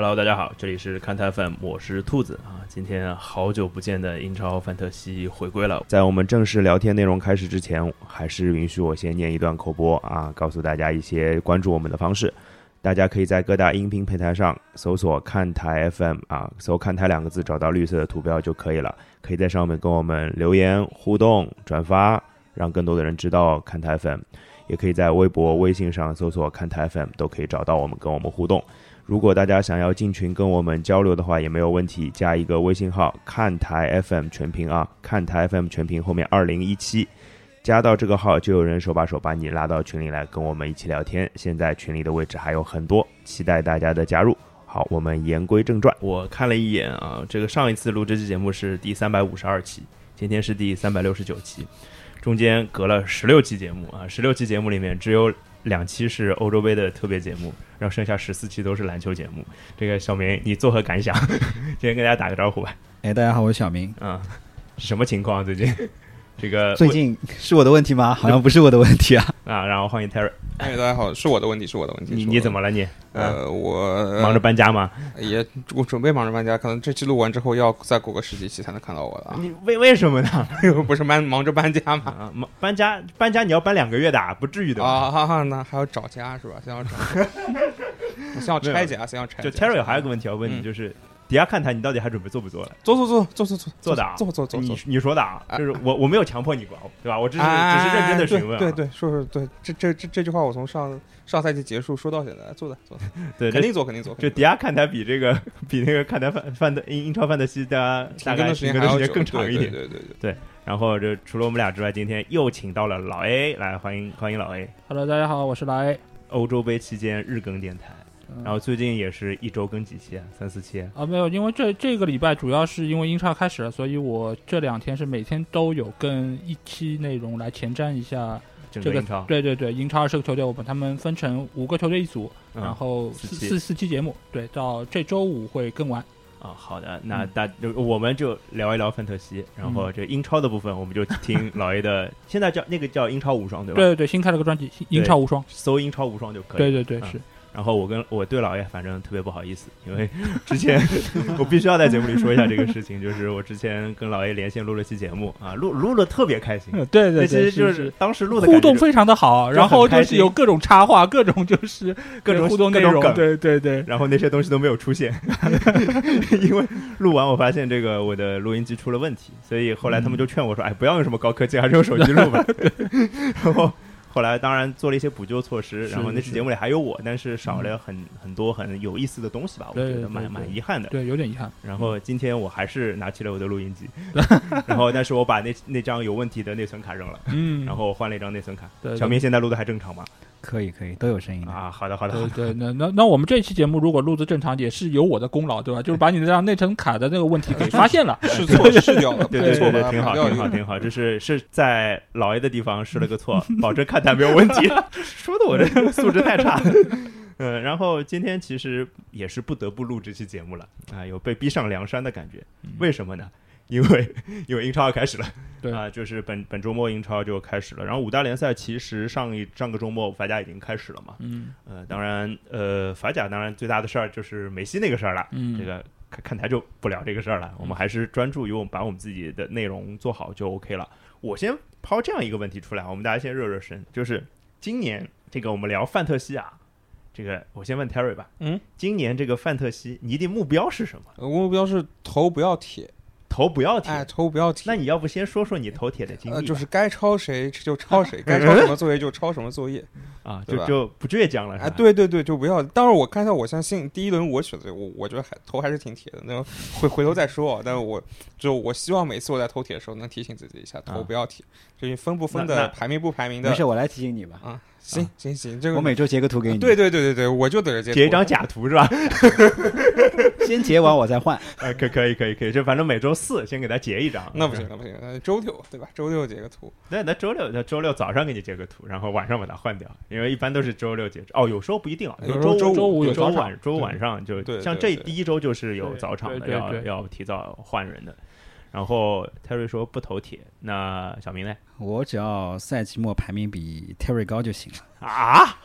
Hello，大家好，这里是看台 FM，我是兔子啊。今天好久不见的英超范特西回归了。在我们正式聊天内容开始之前，还是允许我先念一段口播啊，告诉大家一些关注我们的方式。大家可以在各大音频平台上搜索“看台 FM” 啊，搜“看台”两个字，找到绿色的图标就可以了。可以在上面跟我们留言互动、转发，让更多的人知道看台 FM。也可以在微博、微信上搜索“看台 FM”，都可以找到我们，跟我们互动。如果大家想要进群跟我们交流的话，也没有问题，加一个微信号“看台 FM 全屏”啊，“看台 FM 全屏”后面二零一七，加到这个号就有人手把手把你拉到群里来跟我们一起聊天。现在群里的位置还有很多，期待大家的加入。好，我们言归正传。我看了一眼啊，这个上一次录这期节目是第三百五十二期，今天是第三百六十九期，中间隔了十六期节目啊，十六期节目里面只有两期是欧洲杯的特别节目，然后剩下十四期都是篮球节目。这个小明，你作何感想？今天跟大家打个招呼吧。哎，大家好，我是小明。啊，是什么情况？最近这个最近是我的问题吗？好像不是我的问题啊。啊，然后欢迎 Terry。哎，大家好，是我的问题，是我的问题。你你怎么了你？呃，我忙着搬家吗？也我准备忙着搬家，可能这期录完之后要再过个十几期才能看到我了啊。你为为什么呢？不是忙忙着搬家吗？啊，忙搬家搬家你要搬两个月的，不至于的吧。啊，哈哈，那还要找家是吧？先要找，先要拆家，先要拆就。Terry 还有个问题要问你，嗯就是底下看台，你到底还准备做不做了？做做做做做做做的啊做做做做你。你说的啊，就是我我没有强迫你过，对吧？我只是哎只是认真的询问啊。对对对，说说对，这这这这句话我从上上赛季结束说到现在，做的做的，对，肯定做肯定做。就底下看台比这个 比那个看台范范的英英超范德西大家大概停更的时间更长一点。对对对对对。然后这除了我们俩之外，今天又请到了老 A 来，欢迎欢迎老 A。Hello，大家好，我是老 A 欧洲杯期间日更电台，嗯然后最近也是一周更几期啊，三四期。啊，没有，因为这这个礼拜主要是因为英超开始了，所以我这两天是每天都有跟一期内容来前瞻一下这个对对对，英超二十个球队，我把他们分成五个球队一组，嗯。然后四四四四期节目，对，到这周五会更完。啊，好的，那嗯。大就我们就聊一聊范特西，然嗯。后这英超的部分我们就听老 A 的，现在叫那个叫英超无双对吧？对，对对，新开了个专辑《英超无双》，搜英超无双就可以。对对对嗯。是，然后我跟我对老爷反正特别不好意思，因为 之前我必须要在节目里说一下这个事情，就是我之前跟老爷连线录了期节目啊，录录了特别开心，嗯对对那其，实就是当时录的互动非常的好，然后就是有各种插画，各种就是 各种互动内容，对对对，然后那些东西都没有出现，因为录完我发现这个我的录音机出了问题，所以后来他们就劝我说：“哎，不要用什么高科技，还是用手机录吧。”然后后来当然做了一些补救措施，然后那期节目里还有我，但是少了很很多很有意思的东西吧，我觉得蛮蛮遗憾的。对，有点遗憾。然后今天我还是拿起了我的录音机，然后但是我把那那张有问题的内存卡扔了，嗯，然后换了一张内存卡。对小明现在录的还正常吗？可以可以，都有声音的。啊，好的好的，对对，那那那我们这期节目如果录制正常，也是有我的功劳，对吧？就是把你那张内存卡的那个问题给发现了。是错是掉了，对对对挺好，挺好，挺好。这是是在老 A 的地方试了个错，保证看台没有问题。说的我这素质太差。嗯，然后今天其实也是不得不录这期节目了啊，有被逼上梁山的感觉。为什么呢？因为因为英超要开始了，对啊，就是本本周末英超就开始了。然后五大联赛其实上一上个周末法甲已经开始了嘛，嗯呃，当然呃法甲当然最大的事儿就是梅西那个事儿了，嗯，这个看看台就不聊这个事儿了，我们还是专注于我们把我们自己的内容做好就 OK 了。我先抛这样一个问题出来，我们大家先热热身，就是今年这个我们聊范特西啊，这个我先问 Terry 吧，嗯，今年这个范特西你的目标是什么？呃目标是头不要铁，头不要铁，哎，头不要铁。那你要不先说说你头铁的经历、呃，就是该抄谁就抄谁，该抄什么作业就抄什么作业。啊，就就不倔强了，哎，，对对对，就不要。当然，我看一下，我相信第一轮我选择我，我觉得还头还是挺铁的。那回回头再说啊。但是我就我希望每次我在投铁的时候能提醒自己一下，头啊不要铁。至于分不分的，排名不排名的没事，，我来提醒你吧。啊，行行行，这个我每周截个图给你，对对对对对，我就等着截截一张假图是吧？先截完我再换。呃，可可以可以可以，就反正每周四先给他截一张，那不行，那不行，那周六对吧？周六截个图，那那周六，那周六早上给你截个图，然后晚上把它换掉，因为一般都是周六截。哦，有时候不一定有时候周周五有周早场晚周五晚上就对对对像这第一周就是有早场的，要对对对要提早换人的。然后 Terry 说不投铁，那小明呢？我只要赛季末排名比 Terry 高就行了。啊，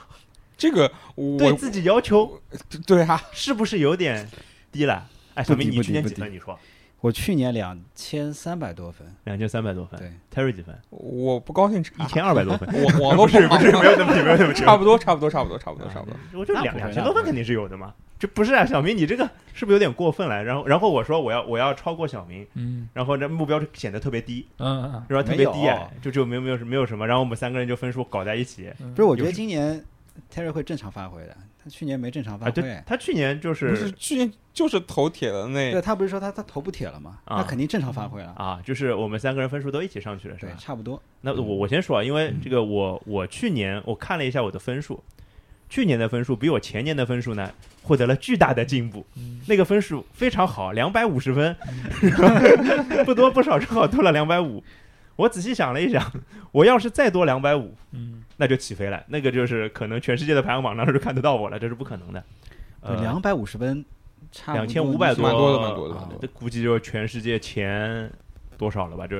这个我对自己要求对啊，是不是有点低了？哎，小明，你去年几分？你说我去年两千三百多分，两千三百多分对，，Terry 几分？我不高兴一千二百多分。我我都 不是不是，没有那么低，没有那么低差不多差不多差不多差不多差不多。我这那不会两两千多分肯定是有的嘛。这不是啊，小明，你这个是不是有点过分了？然后然后我说我要我要超过小明，嗯然后这目标就显得特别低，嗯嗯是吧？特别低就就没有没有没有什么，然后我们三个人就分数搞在一起嗯，不是？我觉得今年 Terry 会正常发挥的，他去年没正常发啊。挥。对他去年就是不是是去年就是头铁的那对他不是说他他头不铁了吗？啊他肯定正常发挥了。啊，就是我们三个人分数都一起上去了，是对，吧？差不多。那我我先说啊，因为这个我我去年我看了一下我的分数，去年的分数比我前年的分数呢获得了巨大的进步，嗯那个分数非常好，两百五十分，不多不少，正好多了两百五。我仔细想了一想，我要是再多两百五，嗯那就起飞了，那个就是可能全世界的排行榜上就看得到我了，这是不可能的。呃，两百五十分，差两千五百多蛮多的蛮多的这估计就是全世界前多少了吧？就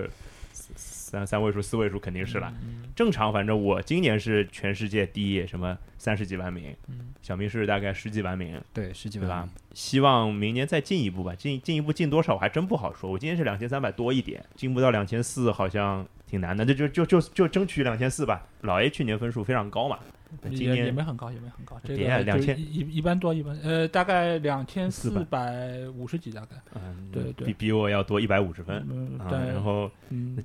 三三位数、四位数肯定是了。嗯正常，反正我今年是全世界第一，什么三十几万名，嗯小明是大概十几万名，对十几万。？希望明年再进一步吧，进进一步进多少我还真不好说。我今年是两千三百多一点，进步到两千四好像挺难的，这就就就就争取两千四吧。老 A 去年分数非常高嘛，那今年也没很高，也没很高，这别个就2000一一一般多，一般呃大概两千四百五十几大概，嗯，对对比比我要多一百五十分啊。嗯，然后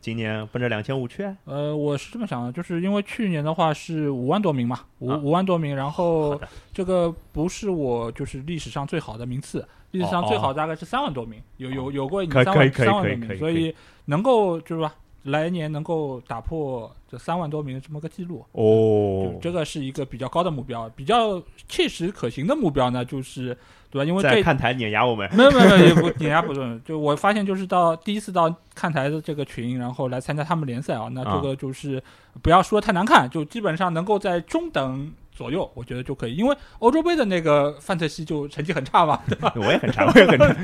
今年奔着两千五去？啊，呃我是这么想的，就是因为去年的话是五万多名嘛，五啊。五万多名，然后，这个不是我就是历史上最好的名次，历史上最好大概是三万多名，有有有过三万三万多名，所以能够就是吧，来年能够打破这三万多名的这么个记录，哦。就，这个是一个比较高的目标，比较切实可行的目标呢，就是对吧？因为这在看台碾压我们，没有没有也不碾压不准，就我发现就是到第一次到看台的这个群，然后来参加他们联赛啊，那这个就是不要说太难看，就基本上能够在中等左右，我觉得就可以。因为欧洲杯的那个范特西就成绩很差嘛，对吧？我也很差，我也很差。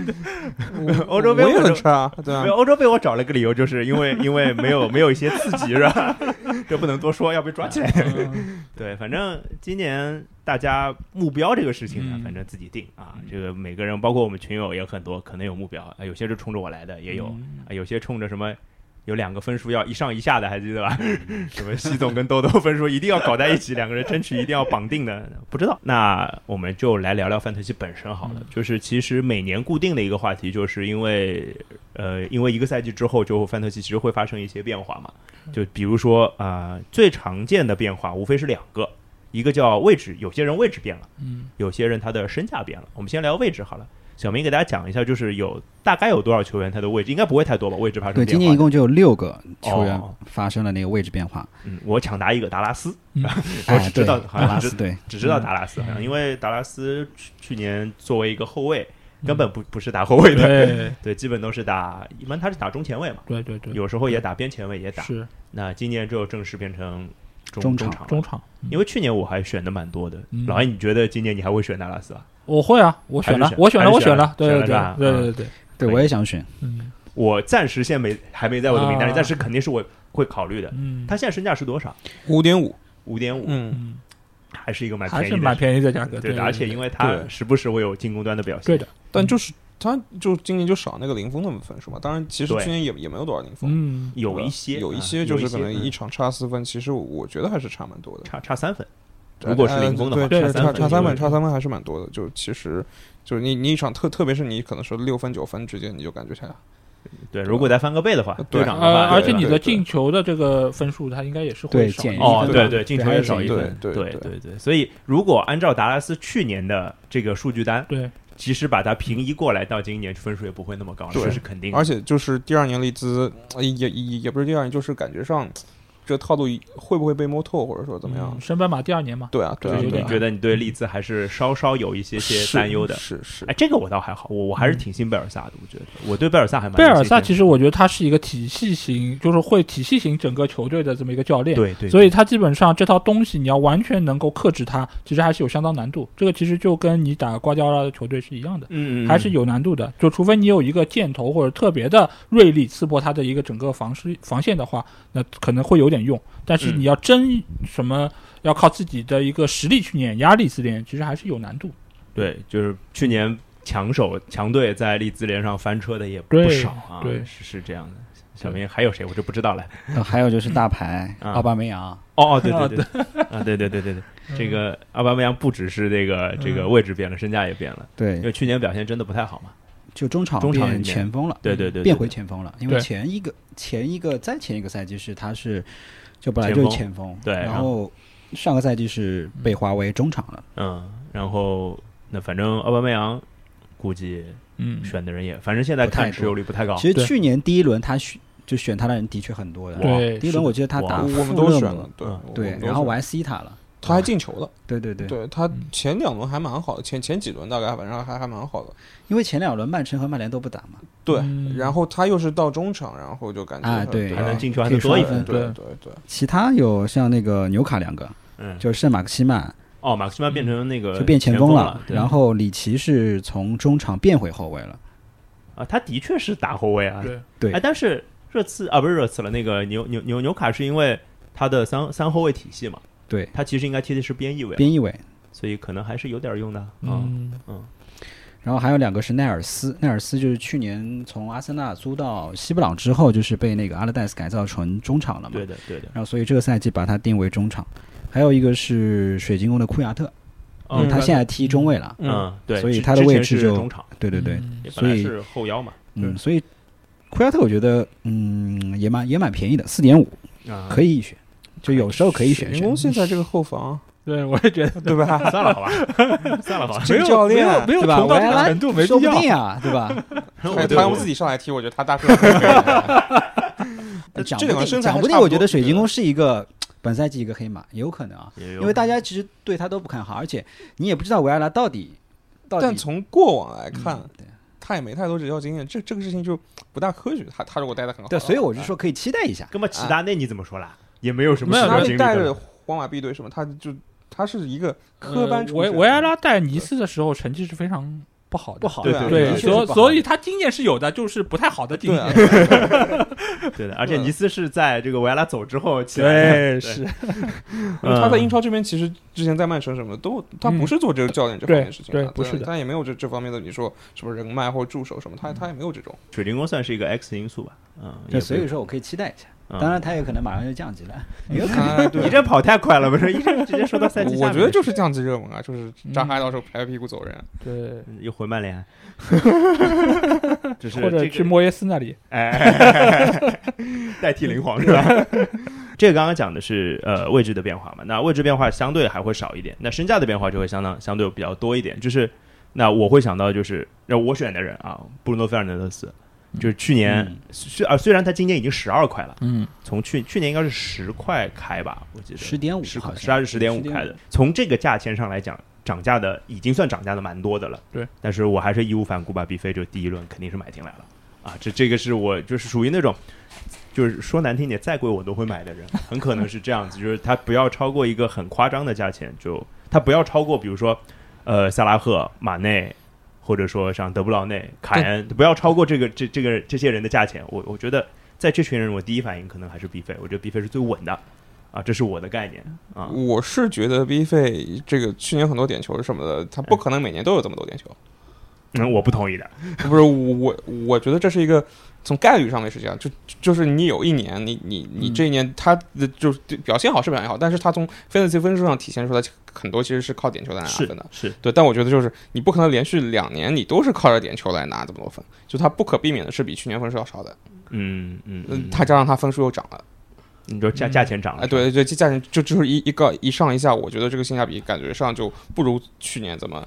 欧洲杯我也很差，对啊没有，欧洲杯我找了个理由，就是因为 因为没有没有一些刺激，是吧？这不能多说，要被抓起来。嗯对，反正今年大家目标这个事情呢，嗯反正自己定啊。这个每个人，包括我们群友也很多，可能有目标啊，有些是冲着我来的，也有嗯啊，有些冲着什么。有两个分数要一上一下的，还记得吧？什么西总跟豆豆分数一定要搞在一起，两个人争取一定要绑定的，不知道。那我们就来聊聊范特西本身好了。嗯就是其实每年固定的一个话题，就是因为呃，因为一个赛季之后，就范特西其实会发生一些变化嘛。就比如说啊、呃最常见的变化无非是两个，一个叫位置，有些人位置变了，嗯有些人他的身价变了。我们先聊位置好了。小明给大家讲一下，就是有大概有多少球员他的位置应该不会太多吧？位置发生对，变化。今年一共就有六个球员哦。发生了那个位置变化。嗯，我抢答一个达拉斯，我哎，只知道对好像只达拉斯，对，只知道达拉斯，好像嗯因为达拉斯去去年作为一个后卫，根本不不是打后卫的，对。对，基本都是打，一般他是打中前卫嘛，对对对，有时候也打边前卫也打。是。那今年就正式变成中中场中场中场，因为去年我还选的蛮多的。嗯老艾，你觉得今年你还会选达拉斯吧？我会啊，我选了，选我选了，选了我选了，对对对对对对，对我也想选。嗯我暂时现没还没在我的名单里，啊但是肯定是我会考虑的。嗯，他现在身价是多少？五点五，五点五，嗯，嗯还是一个蛮还便宜的，是蛮便宜的价格，对的，而且因为他时不时会有进攻端的表现。对的，但就是他就今年就少那个零封的分数嘛。当然，其实对去年也也没有多少零封，嗯有一些有一啊些就是可能一场差四分，其实我觉得还是差蛮多的。差差三分。对如果是零封的话，对，对差差三分，差三分还是蛮多的。就其实就是你你一场特特别是你可能说六分九分之间，你就感觉下来，对，如果再翻个倍的话，队长的话，而且你的进球的这个分数，它应该也是会少对减一哦，分对对，进球也少一分，对对对对对。所以如果按照达拉斯去年的这个数据单，对，其实把它平移过来到今年，分数也不会那么高这是肯定的。而且就是第二年利兹呃也也也不是第二年，就是感觉上这套路会不会被摸透，或者说怎么样嗯？升班马第二年嘛，对啊，对啊，就是对啊你觉得你对利兹还是稍稍有一些些担忧的？是是哎，这个我倒还好，我我还是挺信贝尔萨的。我觉得我对贝尔萨还蛮贝尔萨其实实我觉得他是一个体系型，就是会体系型整个球队的这么一个教练。对对，所以他基本上这套东西，你要完全能够克制他，其实还是有相当难度。这个其实就跟你打瓜迪奥拉的球队是一样的，嗯嗯还是有难度的。就除非你有一个箭头或者特别的锐利刺破他的一个整个防势防线的话，那可能会有点点用，但是嗯你要真什么要靠自己的一个实力去碾压利兹联，其实还是有难度。对，就是去年强手强队在利兹联上翻车的也不少啊，对是是这样的。小明还有谁？我就不知道了。呃还有就是大牌 啊奥巴梅扬，哦哦，对对 对，啊对对对对对，这个奥巴梅扬不只是这个这个嗯位置变了，身价也变了，对因为，去年表现真的不太好嘛。就中场变中场前锋了，对对对，变回前锋了，因为前一个前一个再前一个赛季是他是就本来就是前锋，对然然后上个赛季是被划为中场了，嗯，然后那反正奥巴梅扬估计嗯，选的人也，反正现在看持有率不太高。其实去年第一轮他选就选他的人的确很多的，对第一轮我记得他打我们富勒姆都选了，对嗯对，然后玩 C 塔了，他还进球了，对对对，对他嗯。前两轮还蛮好的，前前几轮大概反正还还蛮好的，因为前两轮曼城和曼联都不打嘛，对嗯，然后他又是到中场，然后就感觉啊对还能进球，还可以能多一分。对对对对，其他有像那个纽卡两个，嗯，就是圣马克西曼哦，马克西曼变成那个就变前锋了，对然后里奇是从中场变回后卫了，啊，他的确是打后卫啊，对，对。哎，但是热刺啊，不是热刺了，那个纽纽纽纽卡是因为他的三三后卫体系嘛，对，他其实应该踢的是边翼位，边翼位。所以可能还是有点用的嗯。嗯，然后还有两个是奈尔斯，奈尔斯就是去年从阿森纳租到西布朗之后，就是被那个阿勒代斯改造成中场了嘛。对的，对的。然后所以这个赛季把他定为中场。还有一个是水晶宫的库亚特，嗯他现在踢中卫了。嗯，对，所以他的位置就中场，对对对，所以是后腰嘛。嗯，所以库亚特我觉得嗯也蛮也蛮便宜的，四点五啊，可以一选，就有时候可以选选水晶宫。现在这个后防，对，我也觉得 对吧？算了，好吧，算了，好吧。这个没有教练没有没有对吧？穷到这维埃拉个程度，没说必要。不定啊，对吧？他用自己上来踢，我觉得他大个可。讲不定讲不定，我觉得水晶宫是一个本赛季一个黑马，也有可能啊，因为大家其实对他都不看好，而且你也不知道维埃拉到底到底但从过往来看嗯，对他也没太多执教经验，这这个事情就不大科学。他他如果待的很好，对，所以我就说可以期待一下。那么齐达内你怎么说啦？也没有什么没有他带着皇马 B 队什么，他就他是一个科班出身。呃维维埃拉带尼斯的时候成绩是非常不好的，不好对对所所以他经验是有的，就是不太好的经验。，对的，而且尼斯是在这个维埃拉走之后起来的，对，是，他在英超这边其实之前在曼城什么的都，他不是做这个教练这方面事情的，对对不是的他也没有这这方面的你说什么人脉或者助手什么，他他也没有这种。水晶宫算是一个 X 因素吧。嗯，对，所以说我可以期待一下。嗯当然，他也可能马上就降级了。有可能你这跑太快了，不是？一直直接说到赛季我觉得就是降级热门啊，就是扎哈到时候拍拍屁股走人。对，又回曼联，就是或者去莫耶斯那里。哎，代替灵皇是吧？这个刚刚讲的是呃位置的变化嘛，那位置变化相对还会少一点，那身价的变化就会相当相对比较多一点。就是那我会想到就是让我选的人啊，布鲁诺费尔南德斯，就是去年嗯虽啊虽然它今年已经十二块了，嗯，从去去年应该是十块开吧，我记得十点五十块十二是十点五开的。从这个价钱上来讲，涨价的已经算涨价的蛮多的了。对，但是我还是义无反顾把 B 飞就第一轮肯定是买进来了啊！这这个是我就是属于那种，就是说难听点，再贵我都会买的人，很可能是这样子，就是他不要超过一个很夸张的价钱，就他不要超过，比如说呃萨拉赫、马内。或者说像德布劳内、凯恩，不要超过这个这这个这些人的价钱。我我觉得在这群人，我第一反应可能还是 B 费，我觉得 B 费是最稳的啊，这是我的概念啊。我是觉得 B 费这个去年很多点球什么的，他不可能每年都有这么多点球。嗯，我不同意的。不是我我我觉得这是一个从概率上面是这样，就就是你有一年，你你你这一年他的就是表现好是表现好，但是他从 fantasy 分数上体现出来很多其实是靠点球来拿分的。是，对，但我觉得就是你不可能连续两年你都是靠着点球来拿这么多分，就他不可避免的是比去年分数要少的。嗯嗯嗯，他加上他分数又涨了，你说价价钱涨了，哎，对对，这价钱就就是一一个一上一下，我觉得这个性价比感觉上就不如去年怎么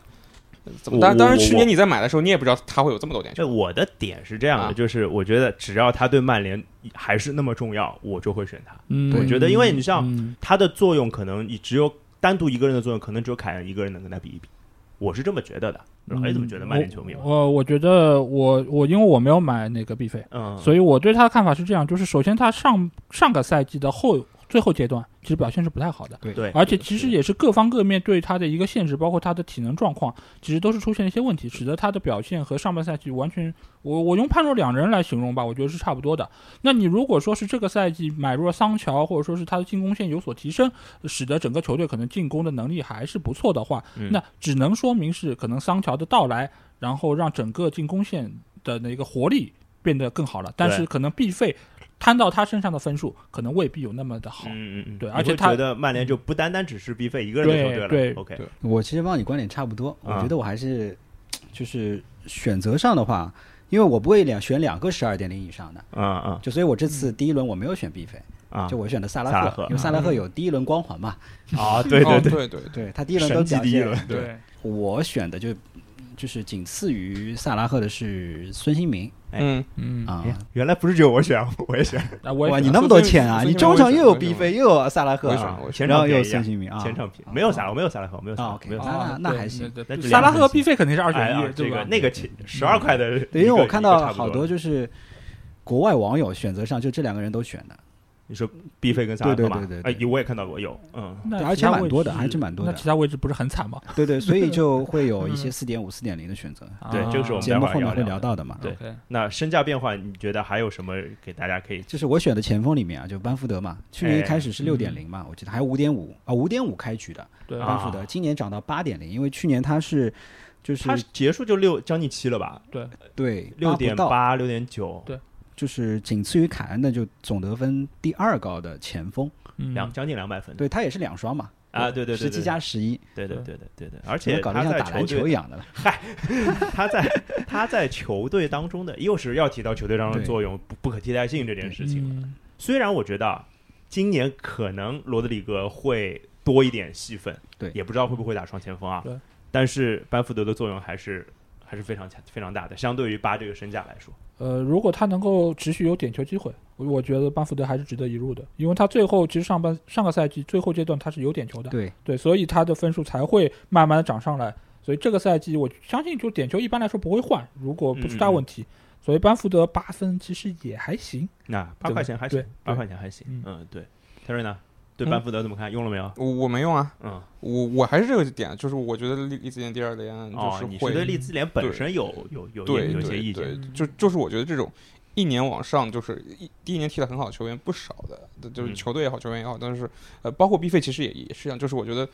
怎么。我当然，当然去年你在买的时候，你也不知道他会有这么多点球。我的点是这样的，啊就是我觉得只要他对曼联还是那么重要，我就会选他。嗯，我觉得因为你像嗯他的作用可能你只有单独一个人的作用，可能只有凯恩一个人能跟他比一比。我是这么觉得的。老黑怎么觉得曼联球迷？我我觉得我我因为我没有买那个 B 费，嗯，所以我对他的看法是这样，就是首先他上上个赛季的后最后阶段其实表现是不太好的。对，而且其实也是各方各面对他的一个限制，包括他的体能状况，其实都是出现了一些问题，使得他的表现和上半赛季完全，我我用判若两人来形容吧，我觉得是差不多的。那你如果说是这个赛季买入了桑乔，或者说是他的进攻线有所提升，使得整个球队可能进攻的能力还是不错的话，嗯那只能说明是可能桑乔的到来，然后让整个进攻线的那个活力变得更好了，但是可能必费摊到他身上的分数可能未必有那么的好。嗯嗯嗯，对而且他觉得曼联就不单单只是 B 费一个人的球队了。对对 OK，对我其实帮你观点差不多，我啊。觉得我还是就是选择上的话，因为我不会两选两个十二点零以上的，嗯嗯就所以我这次第一轮我没有选 B 费，啊，就我选的萨拉赫因为萨拉赫有第一轮光环嘛，啊，对对对，哦对他第一轮都第一轮，对，我选的就就是仅次于萨拉赫的是孙兴民。哎。嗯，嗯。啊。哎。原来不是只有我选，我也选，啊，我也哇，你那么多钱啊！你中场又有 B 民费，又有萨拉赫然后又有孙兴民啊，前场便宜啊没有萨拉，我没有萨拉赫，没有萨拉赫，没有萨啊拉赫，没有萨拉赫。那还行萨拉赫 B 费肯定是二选一，对吧？这个那个十二块的，对，因为我看到好多就是国外网友选择上就这两个人都选的，你说 B 费跟萨拉赫嘛？对对对对对哎，我也看到过，有，嗯，对而且蛮多的，置还是蛮多的。那其他位置不是很惨吗？对对，所以就 会有一些四点五、四点零的选择。对啊这个是我们节目后面会聊到的嘛。对那身价变化，你觉得还有什么给大家可以？就是我选的前锋里面啊，就班福德嘛，去年一开始是哎六点零嘛，我记得还有五点五啊，五点五开局的对啊班福德，今年涨到八点零，因为去年他是就是他结束就六将近七了吧？对，对六点八，六点九，对就是仅次于凯恩的就总得分第二高的前锋，嗯两将近两百分。对他也是两双嘛，啊，对对对，十七加十一，对对对对对对，而而且他在搞得像打篮球队，一样的了。嗨他在他在球队当中的，又是要提到球队当中的作用不不可替代性这件事情。嗯虽然我觉得啊今年可能罗德里格会多一点戏份，对也不知道会不会打双前锋啊。对，但是班福德的作用还是还是非常强非常大的，相对于八这个身价来说。呃，如果他能够持续有点球机会，我我觉得班福德还是值得一入的，因为他最后其实上半上个赛季最后阶段他是有点球的，对，对，所以他的分数才会慢慢的涨上来。所以这个赛季我相信就点球一般来说不会换，如果不出大问题，所以班福德八分其实也还行。那八块钱还行对，八块钱还行。嗯嗯，对。泰瑞呢？对嗯班福德怎么看？用了没有？我我没用啊，嗯，我我还是这个点，就是我觉得利利兹联第二连就哦，是会你是对利兹联本身有有有对有一些意见？，就就是我觉得这种一年往上，就是一第一年踢的很好的球员不少的，就是嗯球队也好，球员也好，但是呃，包括 B 费其实也也是这样，就是我觉得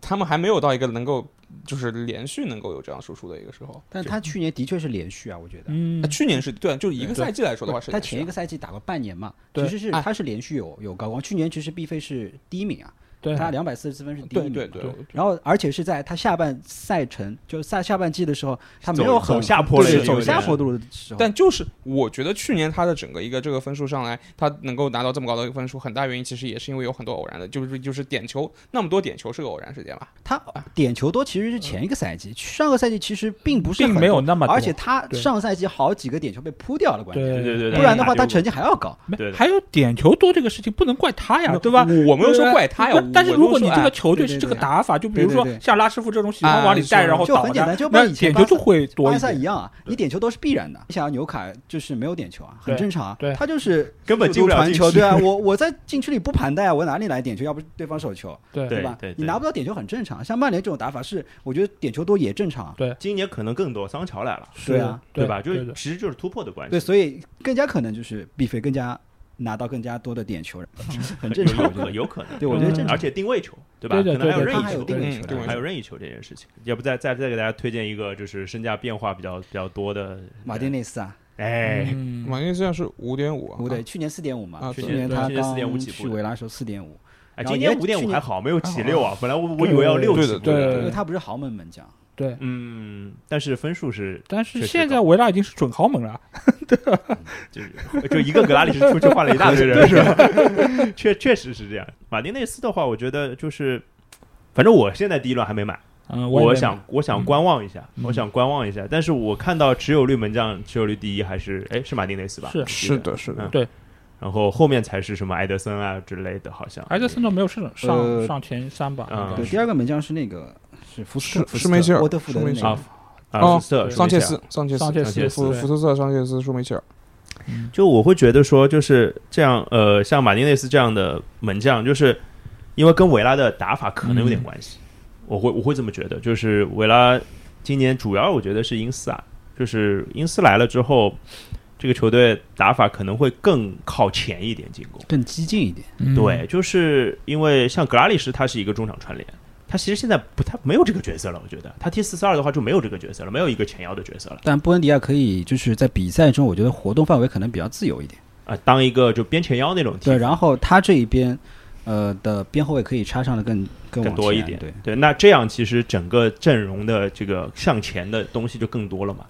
他们还没有到一个能够就是连续能够有这样输出的一个时候。但他去年的确是连续啊，我觉得。去年是对啊，就一个赛季来说的话是他前一个赛季打过半年嘛，其实是哎他是连续有有高光。去年其实毕飞是第一名啊，对，他两百四十四分是第一对名嘛。对对，然后而且是在他下半赛程，就下下半季的时候，他没有很走下坡路走下坡路的时候。但就是我觉得去年他的整个一个这个分数上来，他能够拿到这么高的一个分数，很大原因其实也是因为有很多偶然的，就是就是点球那么多点球是个偶然事件吧？他点球多其实是前一个赛季，上个赛季其实并不是并没有那么，而且他上个赛季好几个点球被扑掉了，关键。对对对对，不然的话，他成绩还要高。没对的还有点球多这个事情不能怪他呀，对吧？我没有说怪他呀不，但是如果你这个球队是这个打法，就比如说像拉师傅这种喜欢往里带啊然后倒就很简单，就那跟以前点球就会多巴一点。萨一样啊，你点球都是必然的。你想要纽卡就是没有点球啊，很正常啊。对他就是 根本进不了禁传球，区对啊，我我在禁区里不盘带啊，我哪里来点球？要不对方手球，对对吧？你拿不到点球很正常。像曼联这种打法是，我觉得点球多也正常对。今年可能更多，桑乔来了，对啊对吧？就是其实就是突破的关系对，所以更加可能就是必费更加拿到更加多的点球，很正常。有可我觉得，有可能，对我觉得正常。而且定位球，对吧？对能还有对还有任意球，还有任意球这件事情。要不再再再给大家推荐一个，就是身价变化比较比较多的马丁内斯啊，哎，嗯，马丁实际上是五点五，不对，去年四点五嘛，啊去年他去年4.5刚起步维拉时候四点五，哎，今年五点五还好，没有起六啊。本来我我以为要六对的对。因为他不是豪门门将。对。嗯，但是分数是但是现在维拉已经是准豪门了，就是就一个格拉利什出去换了一大堆人，是吧？确确实是这样。马丁内斯的话，我觉得就是，反正我现在第一轮还没买，嗯，也我想我想嗯观望一下，嗯我想观望一下。但是我看到持有率门将持有率第一还是哎是马丁内斯吧？是是的，是的嗯，对然后后面才是什么埃德森啊之类的，好像埃德森都没有上上呃上前三吧？嗯对，第二个门将是那个是福斯特，施福斯梅切尔沃特福德那施梅切尔个。啊啊哦福斯桑切斯，桑切斯，桑切斯福对。福特、桑切斯、舒梅切尔，就我会觉得说，就是这样，呃，像马丁内斯这样的门将，就是因为跟维拉的打法可能有点关系，我会我会这么觉得，就是维拉今年主要我觉得是因斯啊，就是因斯来了之后，这个球队打法可能会更靠前一点进攻。更激进一点。嗯。对，就是因为像格拉利什，他是一个中场串联，他其实现在不太没有这个角色了。我觉得他踢四四二的话就没有这个角色了，没有一个前腰的角色了但布恩迪亚可以就是在比赛中，我觉得活动范围可能比较自由一点。啊、当一个就边前腰那种踢对，然后他这一边，呃的边后卫可以插上的更更更多一点。对，对，那这样其实整个阵容的这个向前的东西就更多了嘛。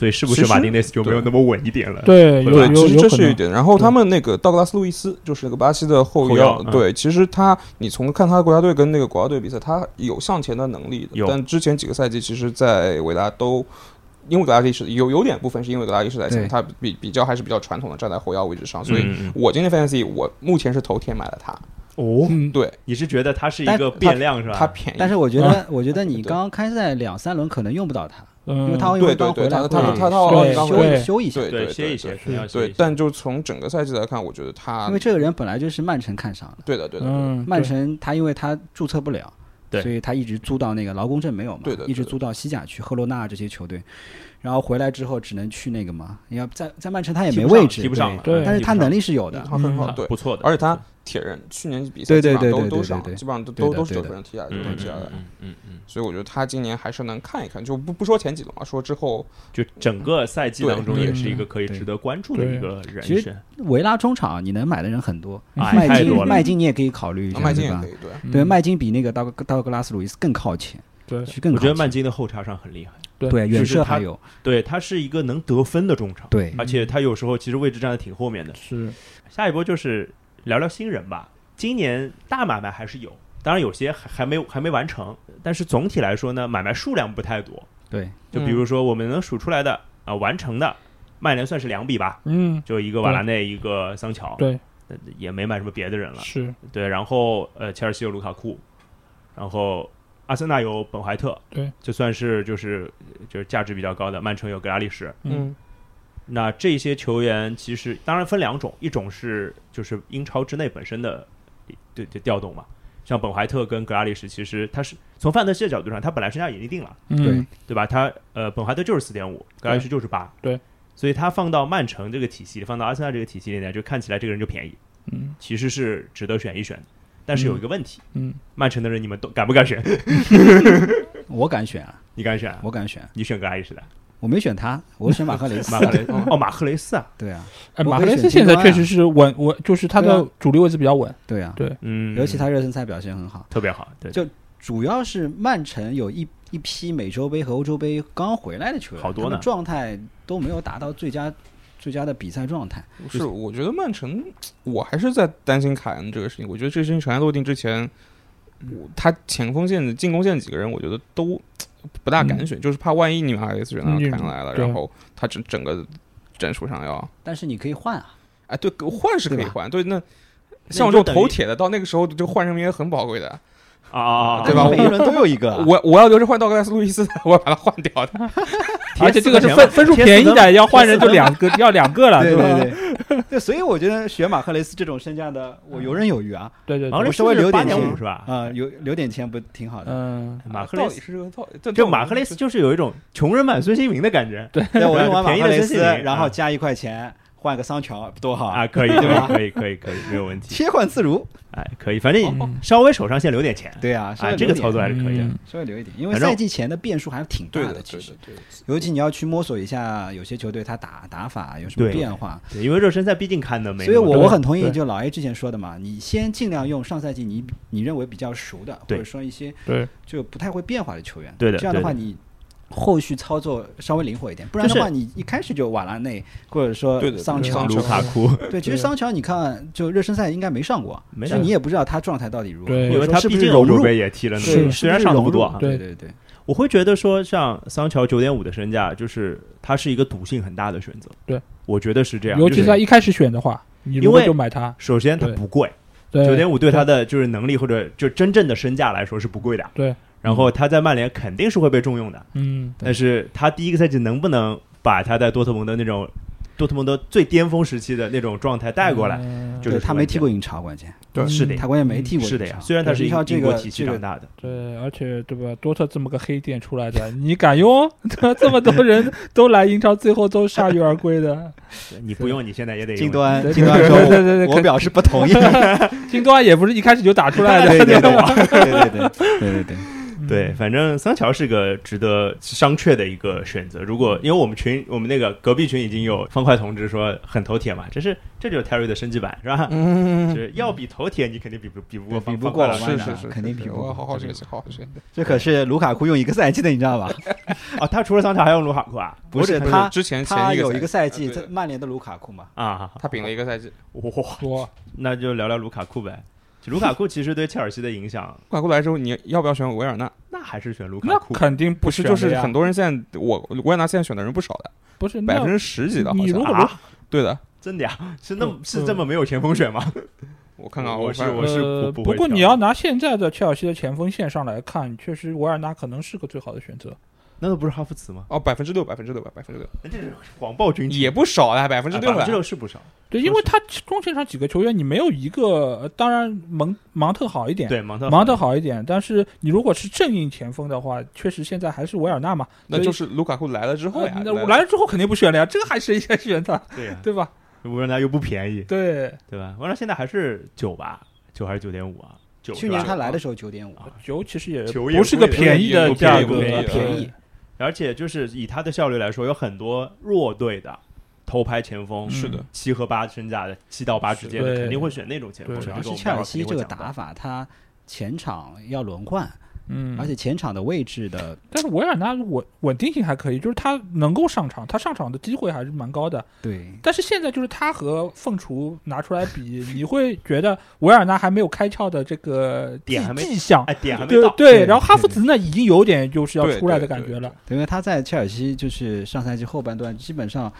所以是不是马丁内斯就没有那么稳一点了？对，有对，有其实有。这是一点。然后他们那个道格拉斯·路易斯，就是那个巴西的后后腰嗯对，其实他你从看他的国家队跟那个国家队比赛，他有向前的能力的有。但之前几个赛季，其实，在维拉都。因为格拉利是有有点部分是因为格拉利是在前，对他比比较还是比较传统的站在后腰位置上，所以我今天 fantasy 我目前是头天买了他，哦，嗯，对。你是觉得他是一个变量是吧？他便宜，但是我觉得，我觉得你刚刚开赛两三轮可能用不到他，嗯，因为他奥运会对对对，刚回来会他他他他奥运刚修回来。对修一下，对对歇一歇，对。但就从整个赛季来看，我觉得他因为这个人本来就是曼城看上的，对的对的，嗯，曼城他因为他注册不了，对。所以他一直租到那个劳工证没有嘛，对的一直租到西甲去，赫罗纳这些球队，然后回来之后只能去那个嘛，你要在在曼城他也没位置，踢不上了对。但是他能力力是有的，他很好，啊对，不错的，而且他铁人去年比赛对对基本上对对对都都上基本上都都都是九个人踢下来，九个人踢下来。嗯嗯嗯，所以我觉得他今年还是能看一看，就不不说前几轮嘛，说之后就整个赛季当中也是一个可以值得关注的一个人其实选。维拉中场你能买的人很多，哎麦金麦金你也可以考虑一下，对吧麦金也可？以，对，嗯。对，麦金比那个道格道格拉斯鲁伊斯更靠前，对。其实更我觉得靠前曼金的后插上很厉害，对远射还有。对他是一个能得分的中场，对。而且他有时候其实位置站的挺后面的。是。下一波就是聊聊新人吧，今年大买卖还是有，当然有些还还没还没完成，但是总体来说呢，买卖数量不太多。对。就比如说我们能数出来的啊、完成的，曼联算是两笔吧，嗯，就一个瓦拉内，一个桑乔，对，呃也没买什么别的人了。是。对，然后呃，切尔西有卢卡库，然后阿森纳有本怀特，对，就算是就是就是价值比较高的。曼城有格拉利什，嗯，那这些球员其实当然分两种，一种是就是英超之内本身的对对调动嘛，像本怀特跟格拉利什，其实他是从范德西的角度上，他本来身价已经定了，嗯，对吧？他呃本怀特就是四点五，格拉利什就是八，对，所以他放到曼城这个体系，放到阿森纳这个体系里面，就看起来这个人就便宜，嗯其实是值得选一选的。但是有一个问题，嗯，曼城的人你们都敢不敢选？我敢选啊，你敢选啊？我敢选，你选格拉利什的？我没选他，我选马赫雷斯。马。赫雷斯。哦，马赫雷斯啊，对啊，马赫雷斯现在确实是稳稳，就是他的主力位置比较稳，对啊，对。嗯，尤其他热身赛表现很好。特别好，对，就主要是曼城有一一批美洲杯和欧洲杯刚回来的球员，好多呢。状态都没有达到最佳最佳的比赛状态。是，我觉得曼城，我还是在担心凯恩这个事情。我觉得这个事情尘埃落定之前，我他前锋线、进攻线几个人，我觉得都不大敢选，就是怕万一你们 RS 选到嗯凯恩来了，对然后他整整个战术上要，但是你可以换啊，哎，对，换是可以换，对，那那像我这种头铁的，到那个时候就换人名也很宝贵的。啊啊啊，对吧每一轮都有一个啊。我我要留着换道格拉斯路易斯，我要把它换掉的。而且这个是分分数便宜的，要换人就两个，要两个了，对吧？对对，对，所以我觉得选马赫雷斯这种身价的，我游刃有余啊。对对对，马赫雷斯我稍微留点钱是吧？啊，有留点钱不挺好的？嗯，马赫雷斯是这个道理，这就马赫雷斯就是有一种穷人版孙兴民的感觉，对对，我用完马便宜赫雷斯，然后加一块钱换个桑乔，多好啊，！可以，对吧可以，可以，可以，没有问题，切换自如。哎，可以，反正嗯稍微手上先留点钱，对啊，稍哎，这个操作还是可以的。嗯稍微留一点，因为赛季前的变数还是挺大的，其实。尤其你要去摸索一下有些球队他打打法有什么变化，对，因为热身赛毕竟看的没所以我我很同意就老 A 之前说的嘛，你先尽量用上赛季你你认为比较熟的，或者说一些对。就不太会变化的球员，对的这样的话你后续操作稍微灵活一点，不然的话你一开始就瓦拉内或者说桑乔，卢卡库，对，其实桑乔你看就热身赛应该没上过，没上所以你也不知道他状态到底如何，因为他毕是融入，竟欧洲杯也踢了虽然上的不多啊，对对对对，我会觉得说，像桑乔九点五的身价，就是他是一个赌性很大的选择。对，我觉得是这样。尤其是在一开始选的话，你如果就买它，首先它不贵，对九点五对他的就是能力或者就真正的身价来说是不贵的。对，然后他在曼联肯定是会被重用的，嗯，但是他第一个赛季能不能把他在多特蒙德那种多特蒙德最巅峰时期的那种状态带过来，嗯就是他没踢过英超，关键对是的他关键没踢过。是的呀，虽然他是英英超这英国体系长大的，对，而且对吧？多特这么个黑店出来的，你敢用？这么多人都来英超，最后都铩羽而归的。你不用，你现在也得金端金端说对对对对我，表示不同意。金端也不是一开始就打出来的，对？对对对对对对反正桑乔是个值得商榷的一个选择。如果因为我们群，我们那个隔壁群已经有方块同志说很头铁嘛，这是这就是 Terry 的升级版是吧？嗯就是要比头铁，你肯定比不比不过比不过了是是是，肯定比不过好好学习，好好学习。这可是卢卡库用一个赛季的，你知道吧？啊！他除了桑乔还用卢卡库啊？不是他之前他前有一个赛季，在，曼联的卢卡库嘛，啊，他顶了一个赛季。哇，那就聊聊卢卡库呗。卢卡库其实对切尔西的影响，卢卡库来之后，你要不要选维尔纳？那还是选卢卡库。肯定不是，就是很多人现在我维尔纳现在选的人不少的，不是百分之十几的，好像啊，对的。真的呀？是那么嗯是这么没有前锋选吗？我看看，我是我是呃，不不会挑过你要拿现在的切尔西的前锋线上来看，确实维尔纳可能是个最好的选择。难道不是哈弗茨吗？哦，百分之六，百分之六吧，百分之六那这是谎报军情，也不少啊，百分之六百分之。六是不少。对，因为他中前场几个球员，你没有一个，呃当然蒙芒特好一点，对，芒特芒特好一点，但是你如果是正印前锋的话，确实现在还是维尔纳嘛。那就是卢卡库来了之后呀呃，那来了之后肯定不选了呀，这个还是应该选他，对呀，对吧？维尔纳又不便宜，对，对吧？维尔纳现在还是九吧，九还是九点五啊？去年他来的时候九点五，啊九其实也不是个便宜的价格，便宜。而且就是以他的效率来说，有很多弱队的头牌前锋嗯是的，七和八身价的七到八之间的，肯定会选那种前锋。对主要是这个我们切尔西这个打法，他前场要轮换，嗯，而且前场的位置的但是维尔纳稳稳定性还可以，就是他能够上场，他上场的机会还是蛮高的。对但是现在就是他和凤雏拿出来比，你会觉得维尔纳还没有开窍的这个迹点还没迹象。哎，点还没到，对对，对然后哈弗茨呢，已经有点就是要出来的感觉了。对因为他在切尔西就是上赛季后半段基本上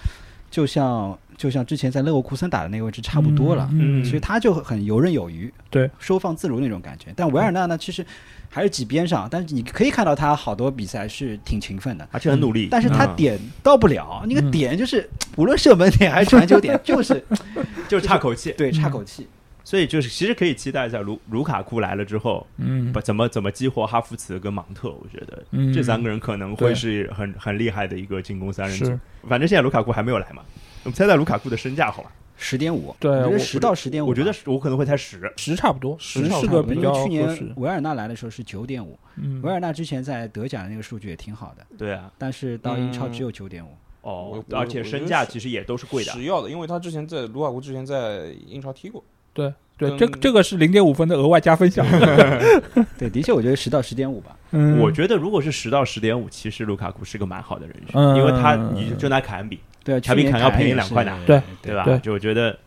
就像就像之前在勒沃库森打的那个位置差不多了，嗯其实他就很游刃有余，对，收放自如那种感觉。但维尔纳呢，其实还是挤边上，但是你可以看到他好多比赛是挺勤奋的，而且很努力。但是他嗯点到不了，那个嗯点就是无论射门点还是传球点，就是 就是差口气，对差口气。所以就是其实可以期待一下卢卢卡库来了之后，嗯。不怎么怎么激活哈弗茨跟芒特，我觉得嗯。这三个人可能会是很很厉害的一个进攻三人组。反正现在卢卡库还没有来嘛，我们猜猜卢卡库的身价好吧？十点五，对我我觉得十到十点五，我觉得我可能会猜十。十差不多，十差不多是个比较因为去年。维尔纳来的时候是九点五，嗯维尔纳之前在德甲的那个数据也挺好的，对啊，但是到英超嗯只有九点五。哦，而且身价其实也都是贵的。是要的，因为他之前在卢卡库之前在英超踢过。对对，这个这个是零点五分的额外加分项。对，的确我觉得十到十点五吧。嗯，我觉得如果是十到十点五，其实卢卡库是个蛮好的人选，嗯因为他你就拿凯恩比，对啊，他比凯恩要便宜两块呢对对吧？对就我觉得，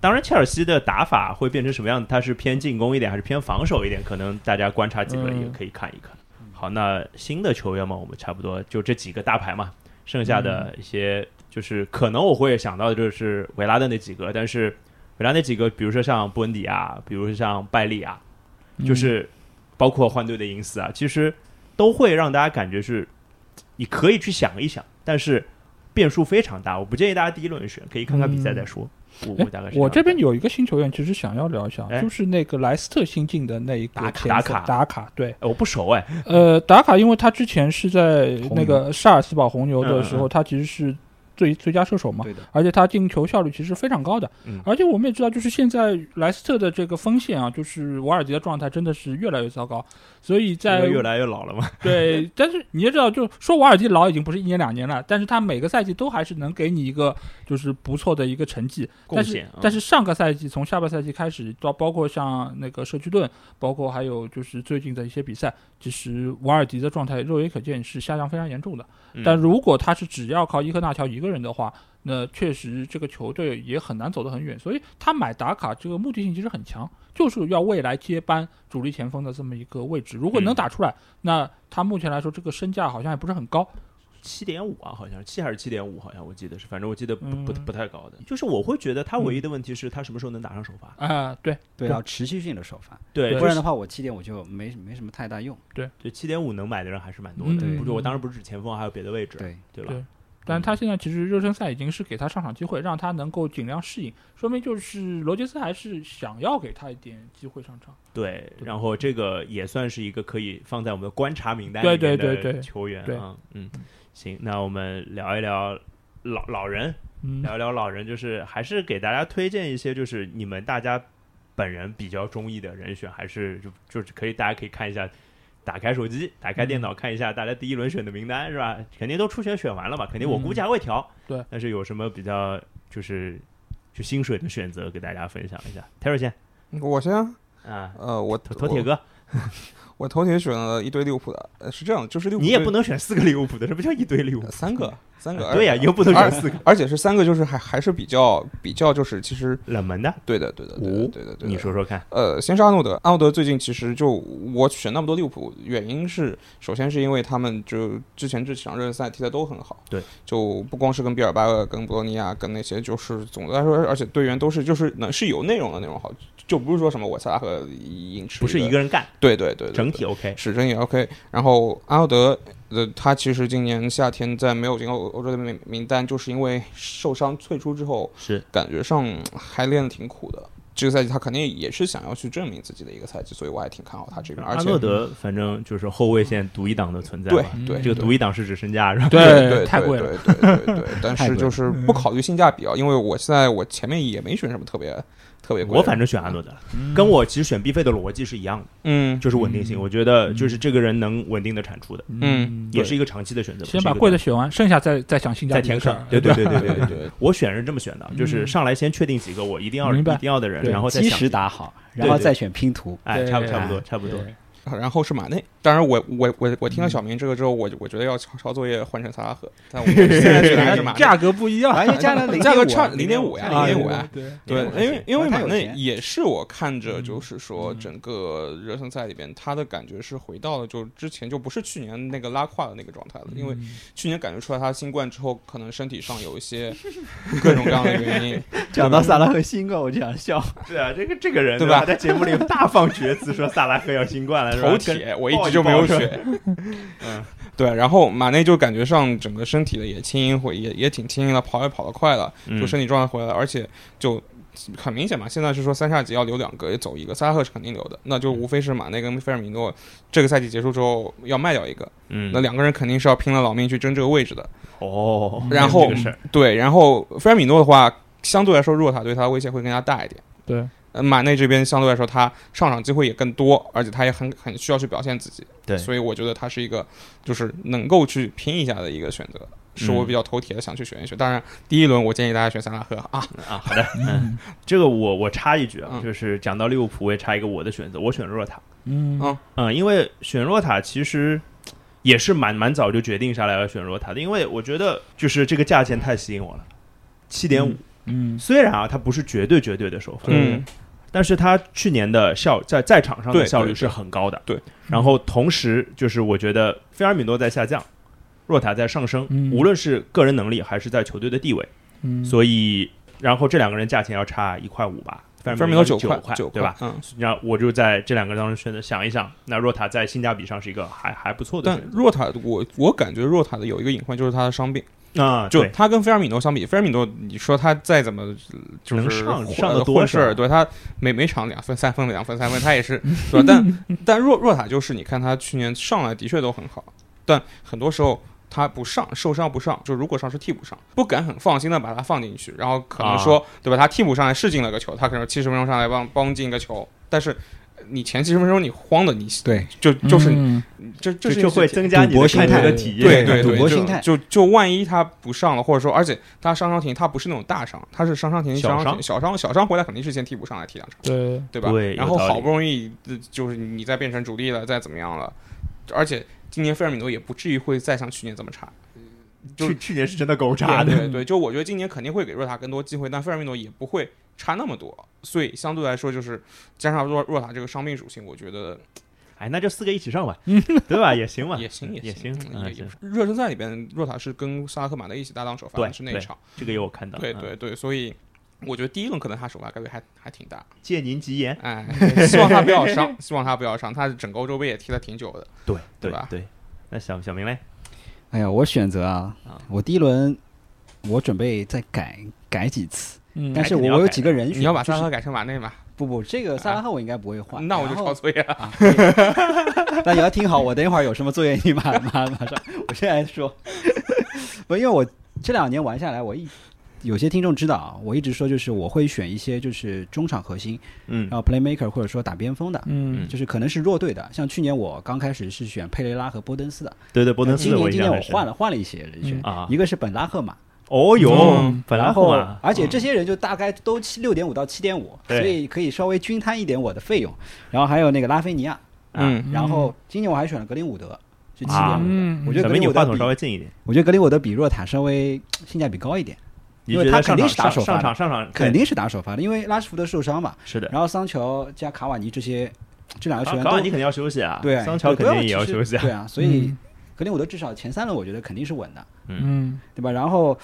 当然切尔西的打法会变成什么样子，他是偏进攻一点还是偏防守一点，可能大家观察几个嗯也可以看一看。好，那新的球员嘛，我们差不多就这几个大牌嘛，剩下的一些就是可能我会想到的就是维拉的那几个，但是维拉那几个，比如说像布恩迪啊，比如说像拜利啊，嗯。就是包括换队的因斯啊，其实都会让大家感觉是你可以去想一想，但是变数非常大。我不建议大家第一轮选，可以看看比赛再说。我哎我大概是我这边有有一个新球员，其实想要聊一下，哎。就是那个莱斯特新进的那一个打卡打卡。打卡，对，我不熟哎，呃，打卡，因为他之前是在那个萨尔茨堡红牛的时候，他其实是最最佳射手嘛，对的，而且他进球效率其实非常高的。嗯而且我们也知道，就是现在莱斯特的这个锋线啊，就是瓦尔迪的状态真的是越来越糟糕，所以在越来越老了嘛。对，但是你也知道，就说瓦尔迪老已经不是一年两年了，但是他每个赛季都还是能给你一个就是不错的一个成绩。但是贡献啊但是上个赛季从下半赛季开始，到包括像那个社区盾，包括还有就是最近的一些比赛，其实瓦尔迪的状态肉眼可见是下降非常严重的。嗯但如果他是只要靠伊科纳乔一个人的话，那确实这个球队也很难走得很远。所以他买打卡这个目的性其实很强，就是要未来接班主力前锋的这么一个位置。如果能嗯打出来，那他目前来说这个身价好像也不是很高。七点五啊，好像七还是七点五，好像我记得是，反正我记得不不嗯不太高的。就是我会觉得他唯一的问题是他什么时候能打上首发。啊、对，对，对要持续性的首发，对，不然的话我七点五就没没什么太大用。对七点五能买的人还是蛮多的。对不是，我当时不是指前锋，还有别的位置，对，对吧？对但他现在其实热身赛已经是给他上场机会，让他能够尽量适应，说明就是罗杰斯还是想要给他一点机会上场。对，然后这个也算是一个可以放在我们的观察名单对里面对对对的球员对啊。嗯，行，那我们聊一聊老老人，嗯，聊一聊老人，就是还是给大家推荐一些，就是你们大家本人比较中意的人选，还是就就是可以大家可以看一下。打开手机，打开电脑，看一下大家第一轮选的名单是吧？肯定都初选选完了吧？肯定我估计还会调。对，但是有什么比较就是就薪水的选择，给大家分享一下。Terry 先我先啊，啊，呃，我头头铁哥，我头铁选了一堆利物浦的，呃是这样的，就是利物浦你也不能选四个利物浦的，什么叫一堆利物浦？三个三个，对呀，而又不能选四个而且是三个，就是还还是比较比较就是其实冷门的。对的对的对的哦对的对的，你说说看，呃，先是阿诺德，阿诺德最近其实就我选那么多利物浦，原因是首先是因为他们就之前这几场热身赛踢的都很好，对，就不光是跟比尔巴鄂、跟博洛尼亚、跟那些，就是总的来说，而且队员都是就是能是有内容的那种好，就不是说什么我萨拉赫影驰不是一个人干，对对对对整体 OK。是整体 OK。然后阿诺德，呃，他其实今年夏天在没有进欧欧洲的名名单，就是因为受伤退出之后，是感觉上还练的挺苦的。这个赛季他肯定也是想要去证明自己的一个赛季，所以我还挺看好他这边。而且阿诺德，反正就是后卫线独一档的存在对。对，这个独一档是指身价是吧？对对 太贵了。对对对对对，但是就是不考虑性价比啊，因为我现在我前面也没选什么特别特别贵。我反正选阿诺德了，跟我其实选 B 费的逻辑是一样的，嗯就是稳定性。嗯我觉得就是这个人能稳定的产出的，嗯也是一个长期的选择。先把贵的选完，剩下再再想性价再填比的事儿上。对对对对对 对 我选是这么选的，就是上来先确定几个我一定要一定要的人，然后再想石打好，然后对对再选拼图。哎，对差不差不多差不多。对然后是马内。当然我，我我我听了小明这个之后，我我觉得要抄抄作业换成萨拉赫，但我 现在觉得还是马内。价格不一样，价格差零零点五呀，啊零点五呀。对，对，因为因为马内也是我看着，嗯就是说整个热身赛里边，他的感觉是回到了就之前就不是去年那个拉胯的那个状态了，因为去年感觉出来他新冠之后，可能身体上有一些各种各样的原因，讲到萨拉赫新冠，我就想笑。是啊，这个这个人对吧在节目里大放厥词，说萨拉赫要新冠了，头铁，我一直就没有。选。嗯，对，然后马内就感觉上整个身体的也轻盈回，也也挺轻盈了，跑也跑得快了，嗯就身体状态回来了，而且就。很明显嘛，现在是说三叉戟要留两个，也走一个，萨拉赫是肯定留的，那就无非是马内跟菲尔米诺这个赛季结束之后要卖掉一个，嗯，那两个人肯定是要拼了老命去争这个位置的。哦，然后对，然后菲尔米诺的话，相对来说弱塔对他的威胁会更加大一点。对，呃，马内这边相对来说他上场机会也更多，而且他也很很需要去表现自己。对所以我觉得他是一个就是能够去拼一下的一个选择，是我比较头铁的想去选一选。当然，第一轮我建议大家选萨拉赫啊。啊，好的，嗯，这个我我插一句啊，嗯就是讲到利物浦，我也插一个我的选择，我选若塔，嗯嗯嗯，因为选若塔其实也是蛮蛮早就决定下来要选若塔的，因为我觉得就是这个价钱太吸引我了，七点五，嗯虽然啊他不是绝对绝对的首发，嗯，但是他去年的效在在场上的效率是很高的，对。然后同时就是我觉得菲尔米诺在下降，若塔在上升，嗯无论是个人能力还是在球队的地位，嗯，所以然后这两个人价钱要差一块五吧，菲菲尔米诺九九块，九对吧？？嗯，然后我就在这两个当中选择想一想，那若塔在性价比上是一个还还不错的但若塔，我我感觉若塔的有一个隐患就是他的伤病。啊，就他跟菲尔米诺相比，菲尔米诺你说他再怎么呃就是上混上得多混事儿，对他每每场两分三分两分三分，他也是对吧？但 但若若塔就是你看他去年上来的确都很好，但很多时候。他不上，受伤不上，就如果上是替补上，不敢很放心的把他放进去，然后可能说，对吧？他替补上来是进了个球，他可能七十分钟上来帮帮进一个球，但是你前七十分钟你慌的你对，就就是嗯这这就是就会增加你的心态的看球的体验，对对对，就赌博心态。就就万一他不上了，或者说，而且他伤伤停，他不是那种大伤，他是伤伤停小伤。小伤小伤回来肯定是先替补上来踢两场，对，对吧？然后好不容易呃就是你再变成主力了，再怎么样了，而且今年菲尔米诺也不至于会再像去年这么差。就去去年是真的够差的，对对对，就我觉得今年肯定会给若塔更多机会，但菲尔米诺也不会差那么多，所以相对来说就是加上若若塔这个伤病属性，我觉得哎，那就四个一起上吧，对吧？也行吧，也行也行行也也热身赛里边若塔是跟萨拉赫马德一起搭档首发对是那一场。这个也我看到，嗯对对对，所以我觉得第一轮可能他首发概率还还挺大。借您吉言，哎，希望他不要伤，希望他不要伤。他整个欧洲杯也踢了挺久的。对对吧对，那小小明嘞，哎呀，我选择啊啊，我第一轮我准备再改改几次，嗯，但是我有几个人选，你要把就是萨拉赫改成马内嘛？不不，这个萨拉赫我应该不会换，那我就然后抄作业了。啊，可以但你要听好，我等一会儿有什么作业，你马马马上，我现在说，不，因为我这两年玩下来，我一有些听众知道啊，我一直说就是我会选一些就是中场核心，嗯。然后 playmaker 或者说打边锋的，嗯。就是可能是弱队的，像去年我刚开始是选佩雷拉和波登斯的，对对，波登斯今年今年我换了换了一些人选，啊，一个是本拉赫马，哦哟嗯，本拉赫马，而且这些人就大概都七六点五到七点五，对所以可以稍微均摊一点我的费用。然后还有那个拉菲尼亚，嗯，然后今年我还选了格林伍德，是七啊点五。我觉得格林伍德稍，微近一点，我觉得格林伍德比若塔稍微性价比高一点，因为他肯定是打首发上场上场肯定是打首发的，因为拉什福德受伤嘛，是的，然后桑乔加卡瓦尼这些这两个球员都卡卡瓦尼肯定要休息啊，对，桑乔肯定也要休息啊，对啊，所以嗯。格林伍德至少前三轮我觉得肯定是稳的，嗯。对吧？然后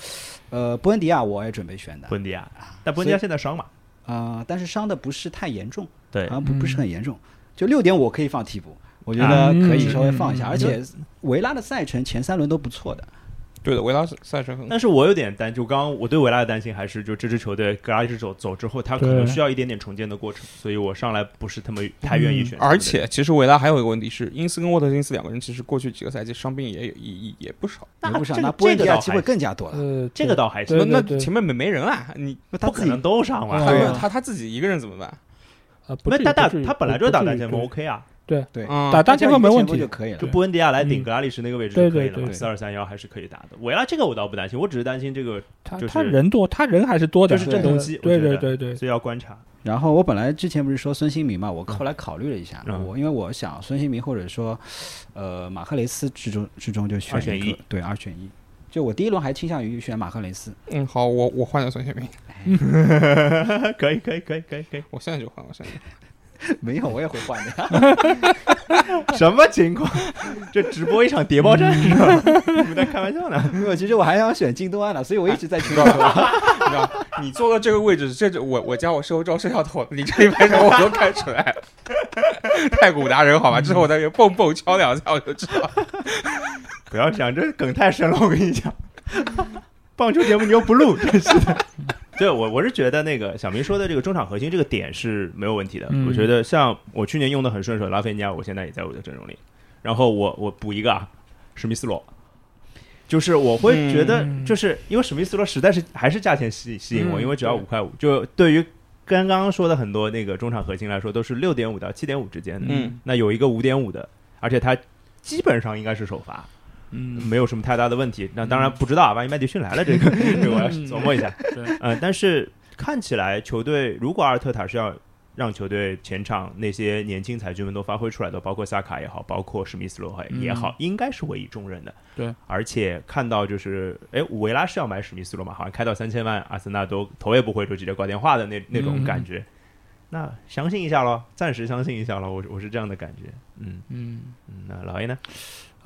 呃，布恩迪亚我也准备选的布恩迪亚，但布恩迪亚现在伤嘛，啊，但是伤的不是太严重。对好，像不不是嗯。很严重，就六点五可以放替补，我觉得可以稍微放一下，而且维拉的赛程前三轮都不错的，对的，维拉赛程很但是我有点担，就刚刚我对维拉的担心还是，就这支球队格拉利什走走之后，他可能需要一点点重建的过程，所以我上来不是他们太愿意选。而且，其实维拉还有一个问题是，因斯跟沃特金斯两个人其实过去几个赛季伤病也有也也也不少。那不少。这个那波恩迪亚机会这个倒还更加多了，呃，这个倒还行对，那那前面没没人啊，你他不可能都上嘛。嗯他他他自己一个人怎么办？呃不那他打至于不至于他本来就是打单前锋 OK 啊，对，嗯。打单前锋没问题就，可以了。就。布恩迪亚来顶嗯。格拉利什那个位置对就可以了嘛，对。对四二三幺还是可以打的。维拉这个我倒不担心，我只是担心这个，他就是他人多，他人还是多的，就是阵痛期对我觉得对对对，所以要观察。然后我本来之前不是说孙兴民嘛，我后来考虑了一下，嗯。我因为我想孙兴民或者说呃马克雷斯之中之中就选一个二选一，对二选一。就我第一轮还倾向于选马克雷斯，嗯，好，我我换了孙兴民，可以可以可以可以可以，我现在就换，我现在就换。没有我也会换的呀。什么情况？这直播一场谍报战是吧？你们在开玩笑呢？没有其实我还想选京东安呢，所以我一直在群里说。你知道，你坐到这个位置，这这我我家我收招摄像头，你这一拍手我都看出来了，太古达人好吧？之后我再给蹦蹦敲两下，我就知道。不要这样，这梗太深了，我跟你讲。棒球节目你又不录，真是的。对我，我是觉得那个小明说的这个中场核心这个点是没有问题的。嗯我觉得像我去年用的很顺手，拉菲尼亚，我现在也在我的阵容里。然后我我补一个啊，史密斯罗，就是我会觉得，嗯就是因为史密斯罗实在是还是价钱吸吸引我，嗯因为只要五块五，就对于刚刚说的很多那个中场核心来说，都是六点五到七点五之间的。嗯，那有一个五点五的，而且他基本上应该是首发。嗯，没有什么太大的问题。那当然不知道啊，万一麦迪逊来了，这个 这个我要琢磨一下。对，呃，但是看起来球队如果阿尔特塔是要让球队前场那些年轻才俊们都发挥出来的，包括萨卡也好，包括史密斯罗也好，应该是委以重任的。对，而且看到就是，哎，维拉是要买史密斯罗嘛，好像开到三千万，阿森纳都头也不回就直接挂电话的那那种感觉。那相信一下咯，暂时相信一下咯，我我是这样的感觉。嗯嗯。嗯，那老 A 呢？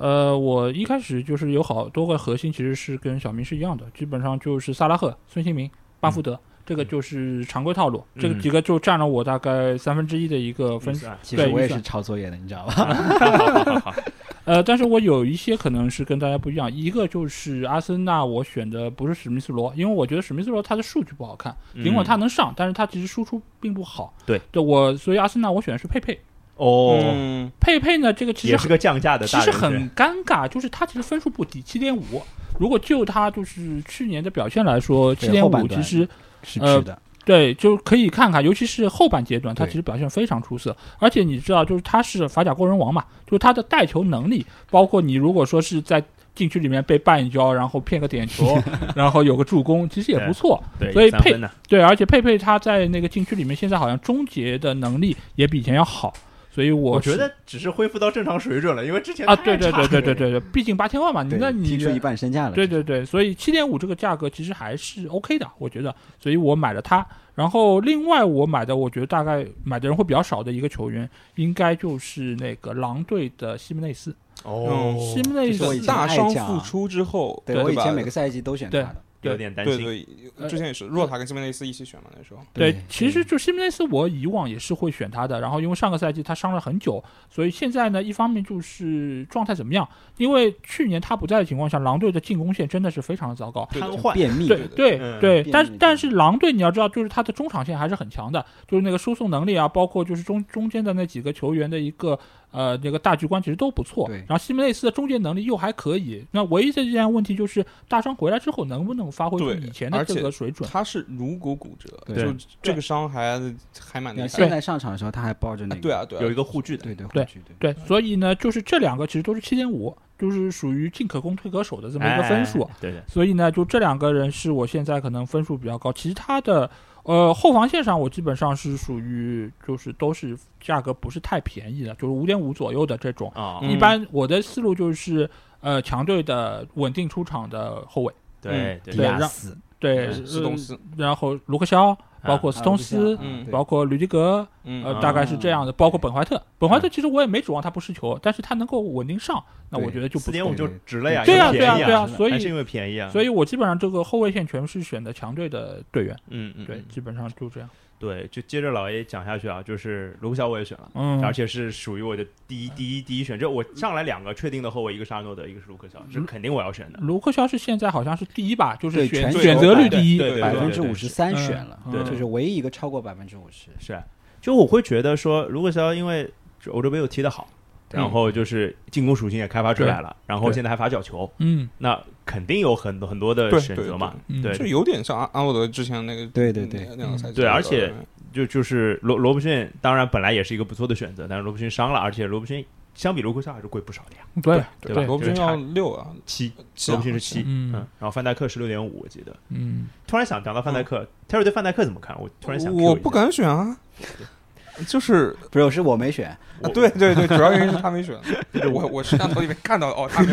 呃，我一开始就是有好多个核心，其实是跟小明是一样的，基本上就是萨拉赫、孙兴民、巴福德，这个就是常规套路，这个嗯几个就占了我大概三分之一的一个分其实我也是抄作业的，你知道吧？呃，但是我有一些可能是跟大家不一样，一个就是阿森纳，我选的不是史密斯罗，因为我觉得史密斯罗他的数据不好看，尽管他能上，但是他其实输出并不好。嗯对，对我，所以阿森纳我选的是佩佩。哦，嗯，佩佩呢，这个其实也是个降价的其实很尴尬，就是他其实分数不低，七点五。如果就他就是去年的表现来说，七点五其实是的。对，就可以看看，尤其是后半阶段，他其实表现非常出色。而且你知道，就是他是法甲过人王嘛，就是他的带球能力，包括你如果说是在禁区里面被绊一跤，然后骗个点球，然后有个助攻，其实也不错。对，所以佩对，而且佩佩他在那个禁区里面，现在好像终结的能力也比以前要好。所以我我觉得只是恢复到正常水准了，因为之前啊，对对对对对对对，毕竟八千万嘛，你那你踢出一半身价了。对对对，所以七点五这个价格其实还是 OK 的，我觉得，所以我买了它。然后另外我买的，我觉得大概买的人会比较少的一个球员，应该就是那个狼队的西门内斯。哦，西门内斯大伤复出之后，对我以前每个赛季都选他对的。有点担心。对对，呃之前也是若塔跟西门内斯一起选嘛，那时候。对，其实就西门内斯，我以往也是会选他的。然后因为上个赛季他伤了很久，所以现在呢，一方面就是状态怎么样？因为去年他不在的情况下，狼队的进攻线真的是非常的糟糕。瘫痪，便秘，对对嗯对，但但是狼队你要知道，就是他的中场线还是很强的，就是那个输送能力啊，包括就是中中间的那几个球员的一个呃那个大局观其实都不错。对然后西门内斯的终结能力又还可以，那唯一的这件问题就是大伤回来之后能不能发挥出以前的这个水准？他是颅骨骨折，对就这个伤还还蛮厉害的。现在上场的时候他还抱着那个，对啊，对啊，有一个护具的。对对对护具对对，所以呢，就是这两个其实都是七点五，就是属于进可攻退可守的这么一个分数。哎对的，所以呢，就这两个人是我现在可能分数比较高，其他的呃后防线上我基本上是属于就是都是价格不是太便宜的，就是五点五左右的这种。啊，嗯一般我的思路就是呃强队的稳定出场的后卫，迪对对。对让亚斯，对，嗯斯通斯，呃然后卢克肖，包括斯通斯。嗯包括吕迪格，嗯呃，啊大概是这样的，包括本怀特。本怀特其实我也没指望他不失球，但是他能够稳定上，那我觉得就不点五。就值了呀，对呀，对呀，对啊，所以是因为便宜啊，所以我基本上这个后卫线全是选的强队的队员，嗯嗯，对嗯，基本上就这样。对，就接着老 A 讲下去啊，就是卢克肖我也选了。嗯，而且是属于我的第一、第一、第一选，就我上来两个确定的后卫，一个是阿诺德，一个是卢克肖，是肯定我要选的。卢克肖是现在好像是第一吧，就是选选择率第一，对对百对对分之五十三嗯选了，对就是唯一一个超过百分之五十。是啊，就我会觉得说，卢克肖因为欧洲杯又踢得好，嗯然后就是进攻属性也开发出来了，然后现在还罚角球，嗯那肯定有很多很多的选择嘛。对对就有点像阿阿诺德之前那个对对对那两个赛季对而且就就是罗罗伯逊，当然本来也是一个不错的选择，但是罗伯逊伤了，而且罗伯逊相比卢克肖还是贵不少的呀，对对吧罗伯逊要六啊，七，罗伯逊是七，嗯嗯，然后范戴克是六点五，我记得。嗯，突然想讲到范戴克，泰瑞对范戴克怎么看？我突然想我不敢选啊，就是不是，是我没选，啊对对对，主要原因是他没选，我我摄像头里面看到的哦，他没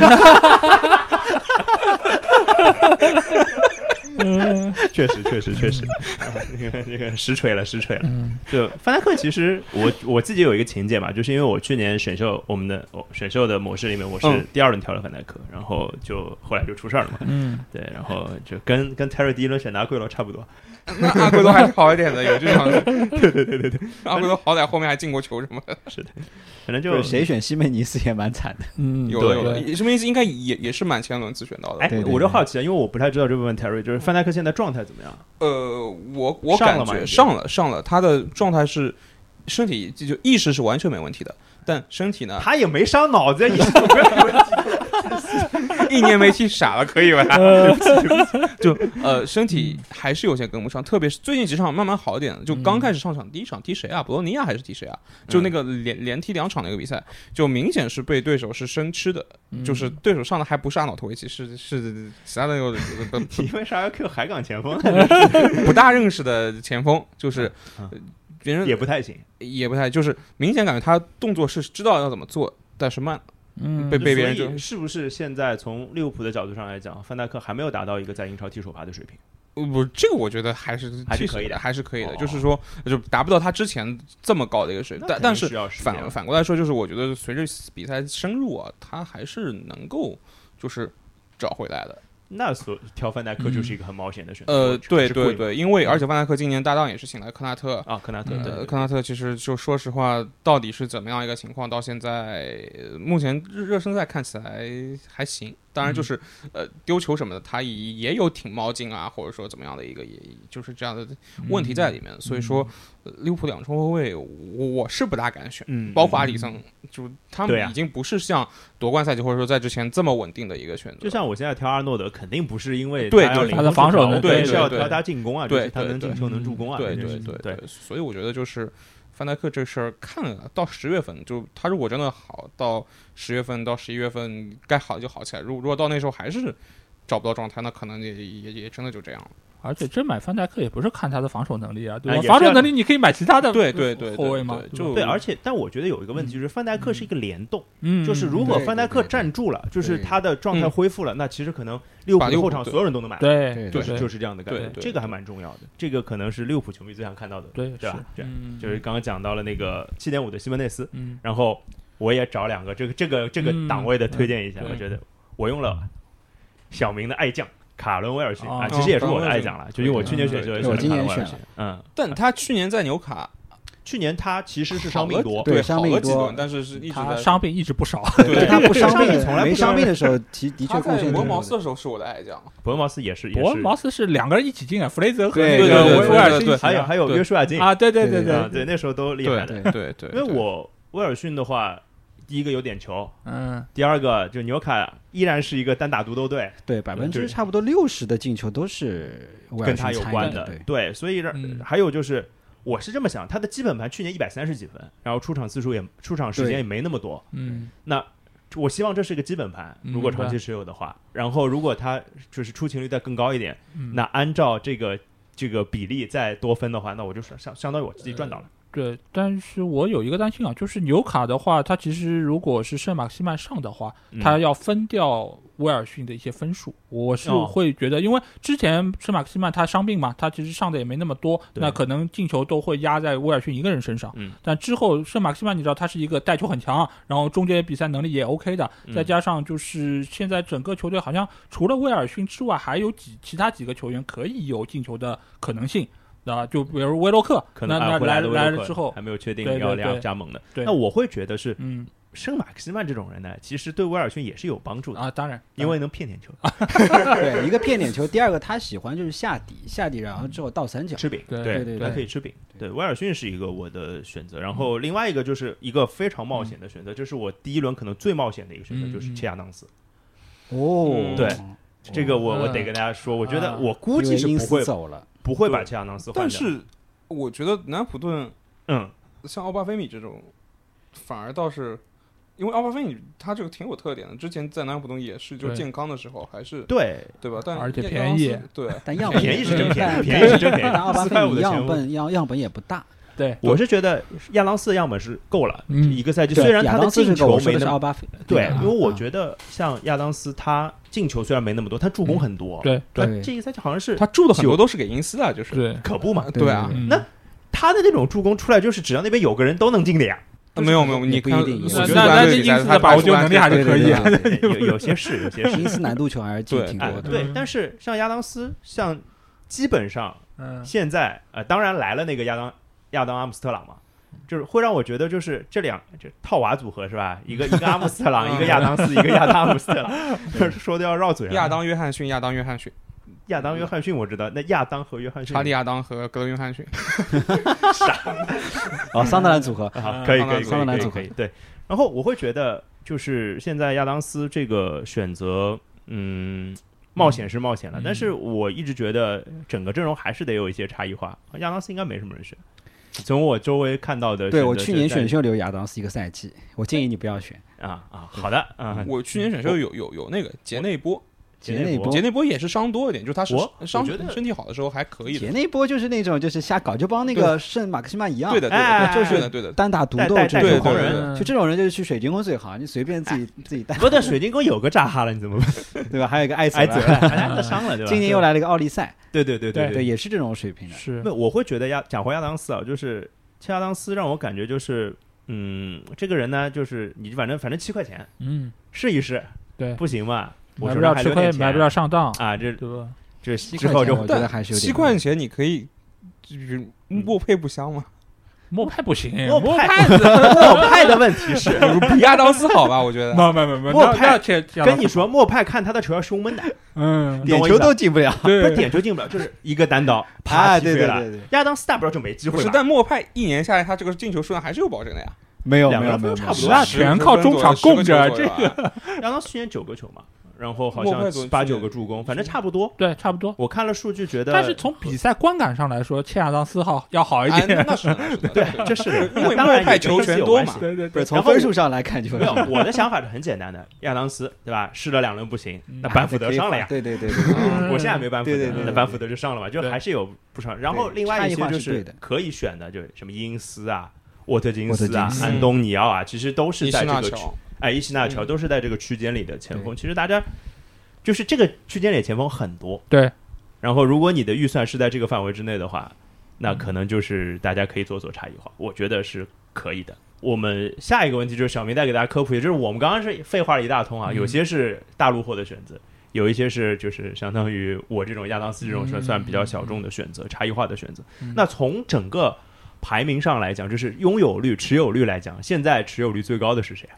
确实确实确实，这个这个实锤了实锤了。嗯就范戴克，其实我我自己有一个情节嘛，就是因为我去年选秀我们的哦选秀的模式里面，我是嗯第二轮挑了范戴克，然后就后来就出事儿了嘛。嗯，对，然后就跟跟 Terry 第一轮选的阿圭罗差不多。那阿圭罗还是好一点的，有这场，对对对对对，阿圭罗好歹后面还进过球什么的，反正就就是谁选西梅尼斯也蛮惨的。嗯，有的有对的，什么意思？应该也也是满前轮次选到的。哎我就好奇啊，因为我不太知道这部分 Terry，就是范戴克现在状态怎么样？呃，我我感觉上了上了上了，他的状态是身体就就意识是完全没问题的，但身体呢，他也没伤脑子，一年没踢傻了，可以吧？就呃，身体还是有些跟不上，特别是最近几场慢慢好一点了。就刚开始上场第一场踢谁啊？博洛尼亚还是踢谁啊？就那个连连踢两场那个比赛，就明显是被对手是生吃的，嗯就是对手上的还不是阿瑙托维奇，是是其他的有因 为是要 Q 海港前锋，不大认识的前锋，就是别人也不太行。也不太，就是明显感觉他动作是知道要怎么做，但是慢。嗯被被别人就是不是现在从利物浦的角度上来讲，范戴克还没有达到一个在英超踢首发的水平？呃不，这个我觉得还是还是，可以的还是可以的。哦就是说，就达不到他之前这么高的一个水平，但但是反反过来说，就是我觉得随着比赛深入啊，他还是能够就是找回来的。那所挑范戴克就是一个很冒险的选择。呃，对对对，因为而且范戴克今年搭档也是请来科纳特。啊，科纳特，科纳特其实就说实话，到底是怎么样一个情况？到现在，呃目前热热身赛看起来还行。当然，就是、呃丢球什么的，他也也有挺冒进啊，或者说怎么样的一个，也就是这样的问题在里面。所以说，呃利物浦两中后卫，我我是不大敢选。嗯，包括阿里森，就他们已经不是像夺冠赛季或者说在之前这么稳定的一个选择。就像我现在挑阿诺德，肯定不是因为对对他的防守能对对是要挑他进攻啊，就对是他能进球能助攻啊，对对对对，所以我觉得就是范戴克这事儿看了到十月份，就他如果真的好，到十月份到十一月份该好就好起来。如如果到那时候还是找不到状态，那可能也也也真的就这样了。而且真买范戴克也不是看他的防守能力啊，对防守能力你可以买其他的对对对对后卫嘛，对对吧就对，而且但我觉得有一个问题就是范戴克是一个联动，嗯，就是如果范戴克站住了，就是他的状态嗯恢复了，那其实可能利物浦的后场所有人都能买。对对就是就是这样的感觉这个还蛮重要的。这个可能是利物浦球迷最想看到的，对对吧是？这样嗯就是刚刚讲到了那个七点五的西门内斯，嗯然后我也找两个这个这个这个嗯档位的推荐一下，对我觉得我用了小明的爱将卡伦威尔逊哦啊，其实也是我的哦爱将了，就因为我去年选秀也选卡伦威尔逊。年选，嗯，但他去年在纽卡去年他其实是伤病多，对对伤病多。好了几轮，但是是一直在。他伤病一直不少。对他不伤伤病从来不是伤病的时候，其的确他在博贡献挺多。的。茅斯的时候是我的爱将，伯恩茅斯也是，也是。伯恩茅斯是两个人一起进啊，弗雷泽和对那个威威尔逊还有还有约书亚金。啊，对对对对啊，对，那时候都厉害的。对对对，因为我威尔逊的话，第一个有点球，嗯，第二个就纽卡依然是一个单打独斗队，对，百分之差不多六十的进球都是跟他有关的。对，对，所以让嗯还有就是。我是这么想，他的基本盘去年一百三十几分，然后出场次数也出场时间也没那么多。嗯，那我希望这是一个基本盘，嗯如果长期持有的话，然后如果他就是出勤率再更高一点，嗯那按照这个这个比例再多分的话，那我就是相相当于我自己赚到了。对，但是我有一个担心啊，就是纽卡的话，他其实如果是圣马克西曼上的话，嗯他要分掉威尔逊的一些分数，我是哦会觉得，因为之前圣马克西曼他伤病嘛，他其实上的也没那么多，那可能进球都会压在威尔逊一个人身上。嗯但之后圣马克西曼你知道他是一个带球很强，然后中间比赛能力也 OK 的，嗯再加上就是现在整个球队好像除了威尔逊之外，还有几其他几个球员可以有进球的可能性。啊，就比如威洛克，可能那来来了之后，还没有确定要对对对要加盟的。对那我会觉得是嗯圣马克西曼这种人呢，其实对威尔逊也是有帮助的，啊，当然，因为能骗点球，对，一个骗点球，第二个他喜欢就是下底，下底然后之后倒三角。吃饼，对对对他可以吃饼。对，威尔逊是一个我的选择，然后另外一个就是一个非常冒险的选择，这是我第一轮可能最冒险的一个选择，嗯就是切亚当斯。哦，对这个我嗯我得跟大家说，我觉得啊我估计是不会走了，不会把切亚当斯换掉。但是我觉得南普顿嗯，像奥巴菲米这种，反而倒是。因为奥巴菲米他这个挺有特点的，之前在南普顿也是，就健康的时候还是对，对吧？但而且便宜，对，但样 本便宜是真便宜便宜是真便宜但奥巴4.5菲米的样本样样本也不大，对，我是觉得亚当斯的样本是够了，嗯一个赛季虽然他的亚当斯进球没那么的是奥巴菲，对，啊因为我啊觉得像亚当斯他进球虽然没那么多，他助攻很多。对这一赛季好像是他助的很多都是给因斯啊，就是对，可不嘛，对啊，嗯那他的那种助攻出来，就是只要那边有个人都能进的呀。啊没有没有，你看不一定我觉得那那那兰队比赛因斯的把握他排除球能力还是可以 有有些是，有些是。因斯难度球还是进挺多，的。对，但是像亚当斯，像基本上嗯，现在呃，当然来了那个亚当亚当阿姆斯特朗嘛，就是会让我觉得就是这两这套娃组合是吧？一个一个阿姆斯特朗，一个亚当斯，一个亚当阿姆斯特朗，说的要绕嘴了。亚当约翰逊，亚当约翰逊，亚当约翰逊我知道，那亚当和约翰逊查理亚当和格伦约翰逊，傻 哦，桑德兰组合，好，可以可以可以桑德兰组合可以可以对。然后我会觉得，就是现在亚当斯这个选择，嗯，冒险是冒险了，嗯但是我一直觉得整个阵容还是得有一些差异化。亚当斯应该没什么人选，从我周围看到的对我去年选秀留亚当斯一个赛季，我建议你不要选。啊啊，好的啊，我去年选秀有有有那个杰内波，杰内波杰内波也是伤多一点，就是他是我伤觉得身体好的时候还可以的杰，内波就是那种就是瞎搞，就帮那个圣马克西曼一样，对的对哎的，就是的对的，单打独斗带带对这种狂人。嗯就这种人就是去水晶宫最好，你随便自己自己带，不对，水晶宫有个扎哈了，你怎么 对吧？还有一个艾泽挨责了？哎他伤了对吧？今年又来了一个奥利赛，对对对对，对。也是这种水平的。是那我会觉得亚讲回亚当斯啊，就是切亚当斯让我感觉就是，嗯，这个人呢，就是你反正反正七块钱嗯，试一试，对，不行嘛，我买手不了吃亏，买不了上当，啊，这？这七之后就我觉得还是七块钱你可以，就是莫佩不香吗？莫派不行，莫莫派莫 派的问题是，比亚当斯好吧？我觉得。没没没没，那莫派跟你说，莫派看他的球要胸闷的，嗯，点球都进不了。不点球进不了，就是一个单刀啪啊，击飞了。对对对对，亚当斯大不了就没机不是，会吧，但莫派一年下来，他这个进球数量还是有保证的呀。没有两个没有没有没有人分差不多全靠中场供着这亚当斯去年九个球嘛，然后好像八九个助攻，反正差不多。对，差不多。我看了数据，觉得但是从比赛观感上来说，切亚当斯号要好一点。那是那是的 对，这是的因为当然莫派球权多嘛对对不是从然后分数上来看就没有，我的想法是很简单的，亚当斯对吧？试了两轮不行，嗯那班福德上了呀。对对对对 对，嗯我现在没班福德对对对，对那班福德就上了嘛，就对还是有不少。然后对另外一些就是可以选的，就是什么因斯啊、沃特金斯啊安东尼奥啊，其实都是在这个区哎伊西纳乔嗯。都是在这个区间里的前锋。对。其实大家就是这个区间里前锋很多，对，然后如果你的预算是在这个范围之内的话，那嗯可能就是大家可以做做差异化，我觉得是可以的。我们下一个问题就是小明再给大家科普，也就是我们刚刚是废话了一大通啊，嗯。有些是大陆货的选择，有一些是就是相当于我这种亚当斯这种算嗯。算比较小众的选择，差异化的选择。嗯。那从整个排名上来讲，就是拥有率、持有率来讲，现在持有率最高的是谁啊？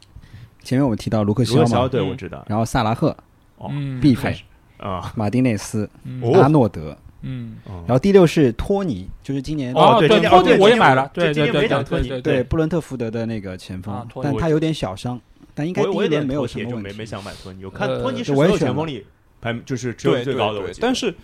前面我们提到卢克卢克肖，对嗯。我知道。然后萨拉赫、哦。嗯，毕费、啊，马丁内斯、阿诺德，嗯，然然后第六是托尼，就是今年哦对对，今年哦对托尼我也买了，对今年没对对讲托尼对布伦特福德的那个前锋但他有点小伤，但应该第一年没有什么问题。就没没想买托尼。我看呃托尼是所有前锋里排就是只有最高的，但是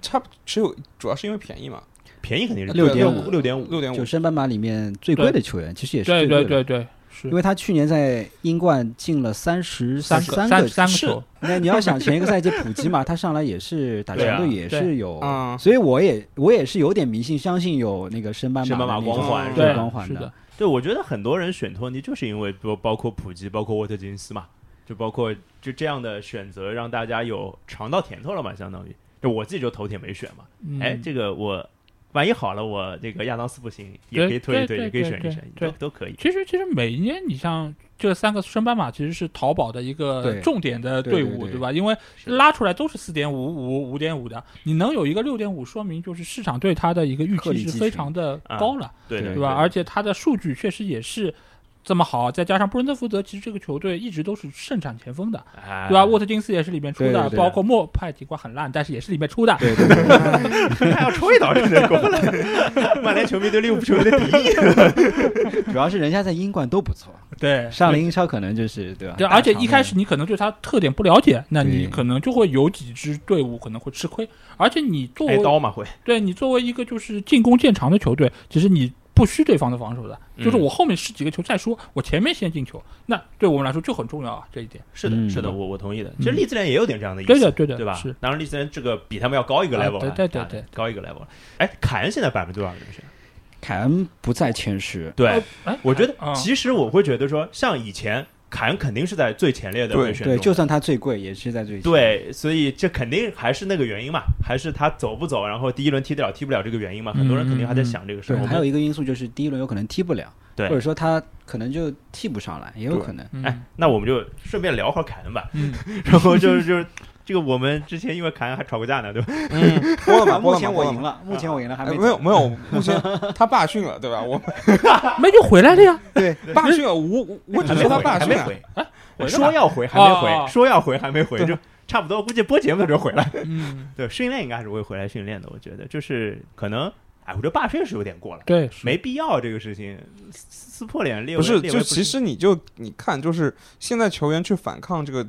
差不只有主要是因为便宜嘛，便宜肯定是六点五六点五，六点五。就，升班马里面最贵的球员，其实也是对最贵的，对对对，是。因为他去年在英冠进了三十三三三三个球，那你要想前一个赛季普吉嘛，他上来也是打对啊强队，也是有，嗯，所以我也我也是有点迷信，相信有那个升班升班马光环对对光环的。对，我觉得很多人选托尼就是因为包包括普吉，包括沃特金斯嘛，就包括就这样的选择，让大家有尝到甜头了嘛，相当于。就我自己就头铁没选嘛。嗯。哎，这个我万一好了，我这个亚当斯不行，也可以推一推，对也可以对对选一选，对都都可以。其实其实每一年你像这三个升班马，其实是淘宝的一个重点的队伍，对对对吧？因为拉出来都是四点五五、五点五的，你能有一个六点五，说明就是市场对它的一个预期是非常的高了，对对吧？而且它的数据确实也是。这么好，再加上布伦特福德，其实这个球队一直都是盛产前锋的，哎对吧？沃特金斯也是里面出的，对对对包括莫派提瓜很烂，但是也是里面出的。对对对，还 要吹倒是过了。曼联球迷对利物浦球迷的敌意，主要是人家在英冠都不错，对，上了英超可能就是对吧？对，而且一开始你可能对他特点不了解，那你可能就会有几支队伍可能会吃亏。而且你作为挨刀嘛会。对你作为一个就是进攻见长的球队，其实你不需对方的防守的，嗯就是我后面十几个球再说，我前面先进球，那对我们来说就很重要啊，这一点。是的，嗯是的，我我同意的。其实利兹联也有点这样的意思，对的，对的，对吧？是。当然，利兹联这个比他们要高一个啊 level，对对对高一个 level 了。哎，凯恩现在百分之多少人选？凯恩不在前十，对我觉得啊其实我会觉得说，像以前凯恩肯定是在最前列的对对，人选中就算他最贵，也是在最前。对，所以这肯定还是那个原因嘛，还是他走不走，然后第一轮踢得了踢不了这个原因嘛，很多人肯定还在想这个事对，儿。对还有一个因素就是第一轮有可能踢不了，对或者说他可能就踢不上来，也有可能。嗯哎，那我们就顺便聊会儿凯恩吧，嗯，然后就是就是这个我们之前因为凯恩还吵过架呢，对吧？嗯，播了吧，目。前我赢了，目前我赢了，还没哎没有没有，目前他罢训了，对吧？我 没就回来了呀，对，罢训了，我我我只说他罢训了，还没回，回来了说要回还没回，说要回还没回，就差不多，估计播节目的时候回来。嗯，对，训练应该还是会回来训练的，我觉得就是可能，哎，我觉得罢训是有点过了，对，没必要这个事情撕撕破脸列为不是，就其实你就你看，就是现在球员去反抗这个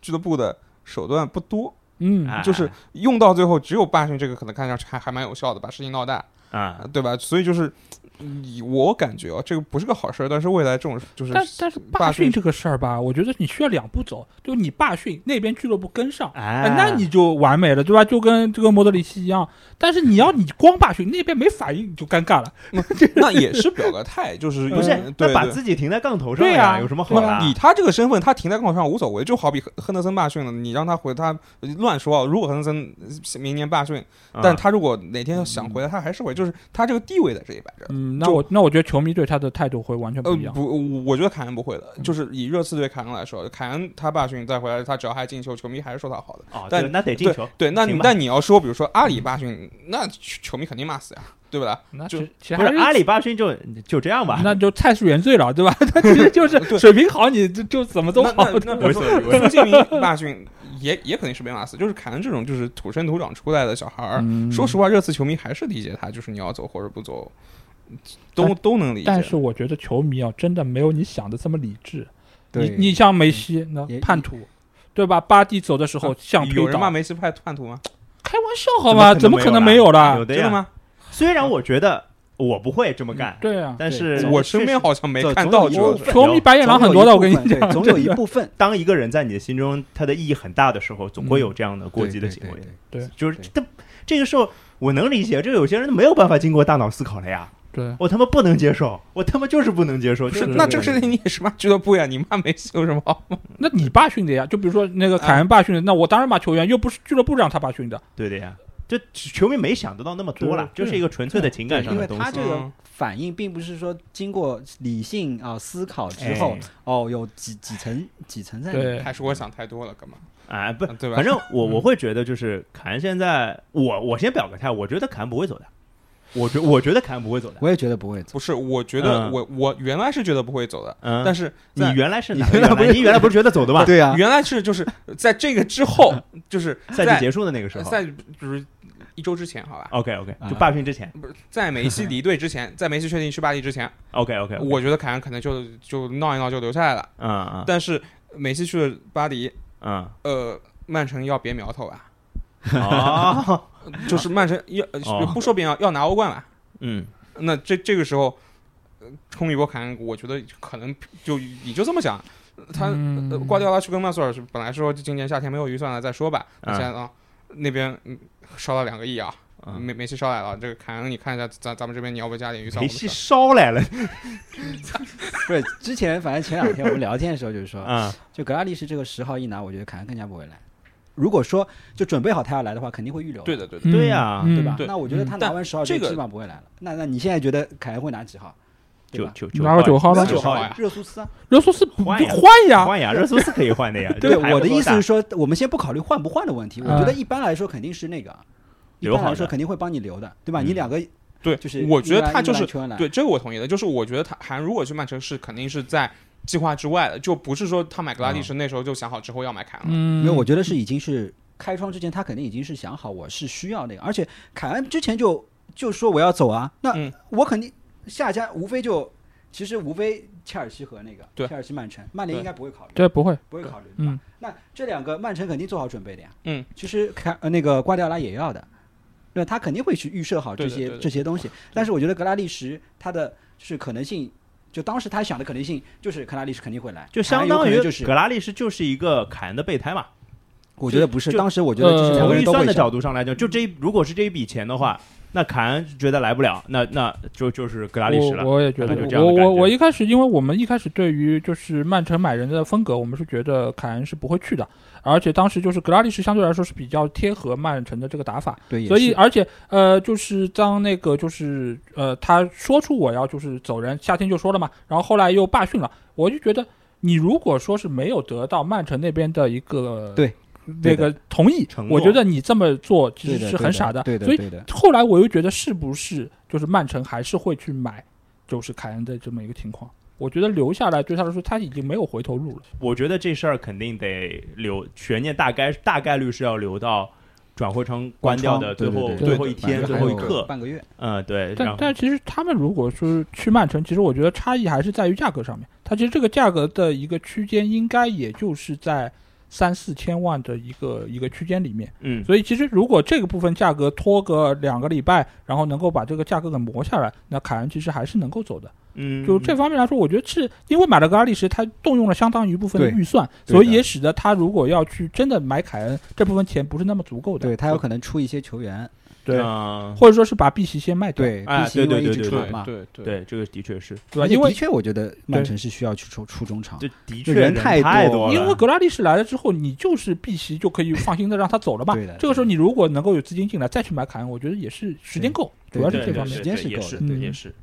俱乐部的手段不多，嗯，哎就是用到最后只有罢训这个可能看上去还还蛮有效的，把事情闹大，啊，对吧？所以就是。以我感觉啊，这个不是个好事儿，但是未来这种就是但但是罢训这个事儿吧，我觉得你需要两步走，就你罢训那边俱乐部跟上，哎哎，那你就完美了，对吧？就跟这个莫德里奇一样。但是你要你光罢训，那边没反应，你就尴尬了。那也是表个态，就是不是嗯，那把对对自己停在杠头上呀有什么好的？以他这个身份，他停在杠头上无所谓，就好比亨亨德森罢训了，你让他回，他乱说啊。如果亨德森明年罢训，啊但他如果哪天想回来，他还是回，就是他这个地位在这里摆着。嗯，那我那我觉得球迷对他的态度会完全呃不一样。不，我觉得凯恩不会的，就是以热刺对凯恩来说，凯恩他罢训再回来，他只要还进球，球迷还是说他好的。哦，但那得进球，对，那你但你要说，比如说阿里罢训，那球球迷肯定骂死呀，对不对？那就其实不是阿里巴训就就这样吧？那就菜是原罪了，对吧？他其实就是水平好，你就就怎么都好。那那比如说孙兴民罢训也也肯定是被骂死，就是凯恩这种就是土生土长出来的小孩儿，嗯说实话，热刺球迷还是理解他，就是你要走或者不走，都都能理解。但是我觉得球迷啊，真的没有你想的这么理智。你对你像梅西那叛徒，对吧？巴蒂走的时候像推有人骂，梅西叛叛徒吗？开玩笑好吗？怎么可能没有有啦？的呀？真的吗？虽然我觉得我不会这么干，对啊，但是我身边好像没看到。球迷白眼狼很多的，我跟你讲，总有一部分 当一个人在你的心中他的意义很大的时候，总会有这样的过激的行为。对对就是他这这个时候我能理解，这有些人没有办法经过大脑思考了呀，对，我他妈不能接受，我他妈就是不能接受。是那这个事情你也是骂俱乐部呀？你骂梅西有什么好？那你爸训的呀？就比如说那个凯恩爸训的，那我当然骂球员，又不是俱乐部让他爸训的。对的呀，就球迷没想得到那么多了，就是一个纯粹的情感上的东西。他这个嗯反应并不是说经过理性啊思考之后哎，哦，有几几层几层在里面。还是我想太多了，干嘛？哎，不，对吧？反正我嗯我会觉得就是凯恩现在，我我先表个态，我觉得凯恩不会走的，我觉我觉得凯恩不会走的，我也觉得不会走。不是，我觉得嗯我我原来是觉得不会走的，嗯，但是你原来是你原来不是？你原来不是觉得走的吧？对啊，原来是就是在这个之后，就 是赛季结束的那个时候。赛就是一周之前，好吧，OK OK，啊就罢训之前。不是在梅西离队之前，在梅西确定去巴黎之前，OK OK，我觉得凯恩可能就就闹一闹就留下来了。嗯嗯但是梅西去了巴黎，嗯呃，曼城要别苗头吧，哦就是曼城要不说别人要拿欧冠了，嗯那这这个时候。呃冲一波凯恩，我觉得可能就你就这么想，他、嗯呃瓜迪奥拉去跟曼索尔是本来说今年夏天没有预算了再说吧，那嗯现在啊那边嗯烧了两个亿啊，嗯，梅梅西烧来了，这个凯恩你看一下咱咱们这边你要不要加点预算？梅西我们烧来了。不是之前反正前两天我们聊天的时候就是说，嗯就格拉利什这个十号一拿，我觉得凯恩更加不会来。如果说就准备好他要来的话，肯定会预留，对的对的，对呀嗯对吧？对那我觉得他拿完十号这个就基本上不会来了。那那你现在觉得凯恩会拿几号？对吧？九九九拿个九号呢九号呀热苏斯啊。热苏斯不换呀换呀，换呀，热苏斯可以换的呀。对，我的意思是说，我们先不考虑换不换的问题，我嗯觉得一般来说肯定是那个，一留好的般来说肯定会帮你留的，对吧？嗯你两个对，就是我觉得他就是对这个我同意的，就是我觉得他还如果去曼城是肯定是在计划之外的，就不是说他买格拉利什那时候就想好之后要买凯恩了。嗯，因为我觉得是已经是开窗之前，他肯定已经是想好我是需要那个，而且凯恩之前就就说我要走啊，那嗯。我肯定下家无非就其实无非切尔西和那个对。切尔西曼城，曼联应该不会考虑，对不会，不会考虑，对。吧？嗯？那这两个曼城肯定做好准备的呀，嗯，其实凯呃那个瓜迪奥拉也要的，那，他肯定会去预设好这些这些东西，但是我觉得格拉利什他的就是可能性。就当时他想的可能性就是格拉利什肯定会来，就相当于就是格拉利什就是一个凯恩的备胎嘛。我觉得不是，当时我觉得就是从预算的角度上来讲，就这一如果是这一笔钱的话，那凯恩觉得来不了，那那就就是格拉利什了。我我也觉得就这，样我我一开始，因为我们一开始对于就是曼城买人的风格，我们是觉得凯恩是不会去的，而且当时就是格拉利什相对来说是比较贴合曼城的这个打法，对，所以而且呃，就是当那个就是呃，他说出我要就是走人，夏天就说了嘛，然后后来又罢训了，我就觉得你如果说是没有得到曼城那边的一个对那个同意我觉得你这么做其实对的对的是很傻的，对的，所以，后来我又觉得是不是就是曼城还是会去买，就是凯恩的这么一个情况。我觉得留下来对他来说，他已经没有回头路了。我觉得这事儿肯定得留悬念，大概大概率是要留到转会窗关掉的最后对对对最后一天、最后一刻。半个月，嗯，对。但但其实他们如果说去曼城，其实我觉得差异还是在于价格上面。它其实这个价格的一个区间，应该也就是在三四千万的一个一个区间里面。嗯，所以其实如果这个部分价格拖个两个礼拜，然后能够把这个价格给磨下来，那凯恩其实还是能够走的。嗯，就这方面来说，我觉得是因为买了格拉利什，他动用了相当一部分的预算，所以也使得他如果要去真的买凯恩，这部分钱不是那么足够的。对他有可能出一些球员，对，嗯或者说是把碧玺先卖掉。对，哎毕竟因为一对对对对直传嘛，对对对，这个的确是，对吧？因为而且的确，我觉得曼城是需要去出出中场，这的确人太多多了，因为格拉利什来了之后，你就是碧玺就可以放心的让他走了嘛对的。这个时候你如果能够有资金进来再去买卡恩，我觉得也是时间够，对主要是对对对这方面。时间是也是够的对也是。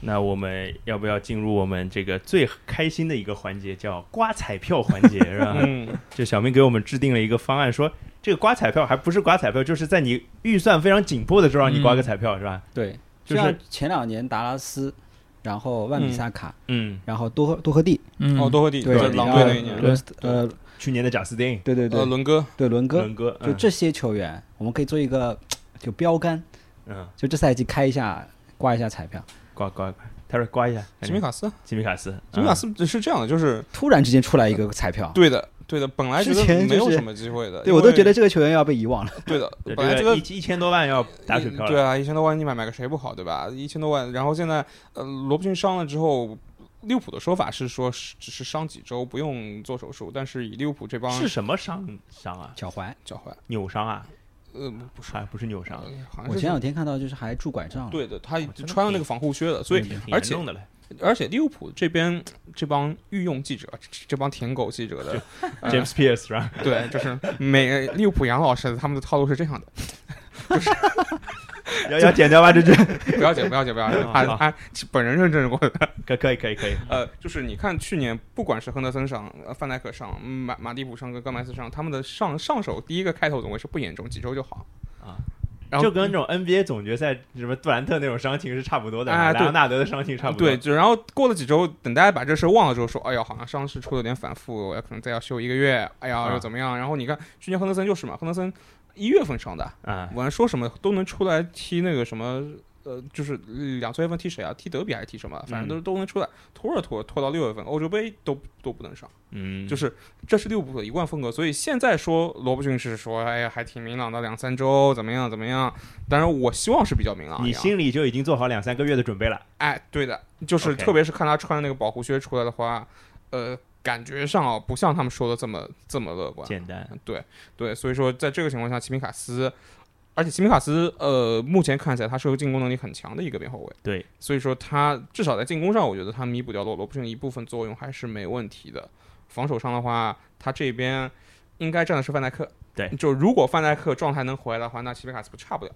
那我们要不要进入我们这个最开心的一个环节，叫刮彩票环节，是吧？嗯，就小明给我们制定了一个方案，说这个刮彩票还不是刮彩票，就是在你预算非常紧迫的时候让你刮个彩票，是吧？对，就是像前两年达拉斯，然后万比萨卡，嗯，然后多赫多赫蒂，嗯，哦，多赫蒂对，就是狼然后队那一年，对呃，去年的贾斯汀、对对对呃，，伦哥，对伦哥，伦哥，嗯就这些球员，我们可以做一个就标杆，嗯，就这赛季开一下刮一下彩票，刮刮刮，他说刮一下，吉米卡斯，吉米卡斯，吉米卡斯是这样的，就是突然之间出来一个彩票，对的，对的，本来觉得之前没有什么机会的，对我都觉得这个球员要被遗忘了。对的，本来这个这个一一千多万要打水漂了，对啊，一千多万你买买个谁不好，对吧？一千多万，然后现在呃，罗伯逊伤了之后，利物浦的说法是说是只是伤几周，不用做手术，但是以利物浦这帮是什么伤伤啊？脚踝，脚踝，扭伤啊？呃，不是，还不是扭伤，我前两天看到就是还拄拐杖，对的，他穿了那个防护靴的，所以而且。而且利物浦这边这帮御用记者，这这帮舔狗记者的，呃 James Pierce 是吧？对，就是每利物浦杨老师他们的套路是这样的，就是 要要剪掉吧？这句 不要剪，不要剪，不要剪，他他本人认证过的。可可以可以可以，呃，就是你看去年，不管是亨德森上、呃范戴克上、马马蒂普上跟戈麦斯上，他们的上上手第一个开头总归是不严重，几周就好啊。然后就跟那种 NBA 总决赛什么杜兰特那种伤情是差不多的，莱昂纳德的伤情差不多。对，就然后过了几周，等大家把这事忘了之后，说，哎呀，好像伤势出了点反复，要可能再要休一个月，哎呀，啊又怎么样？然后你看去年亨德森就是嘛，亨德森一月份伤的，啊，完说什么都能出来踢那个什么。呃，就是两三月份踢谁啊？踢德比还是踢什么？反正都都能出来，拖着拖拖到六月份，欧洲杯都都不能上。嗯，就是这是利物浦的一贯风格，所以现在说罗伯逊是说，哎呀，还挺明朗的，两三周怎么样怎么样？当然，我希望是比较明朗。你心里就已经做好两三个月的准备了。哎，对的，就是特别是看他穿那个保护靴出来的话，呃，感觉上啊，不像他们说的这么这么乐观。简单，对对，所以说在这个情况下，齐米卡斯，而且齐米卡斯，呃，目前看起来他是个进攻能力很强的一个边后卫，对，所以说他至少在进攻上，我觉得他弥补掉罗罗布逊一部分作用还是没问题的。防守上的话，他这边应该站的是范戴克，对就如果范戴克状态能回来的话，那齐米卡斯不差不了，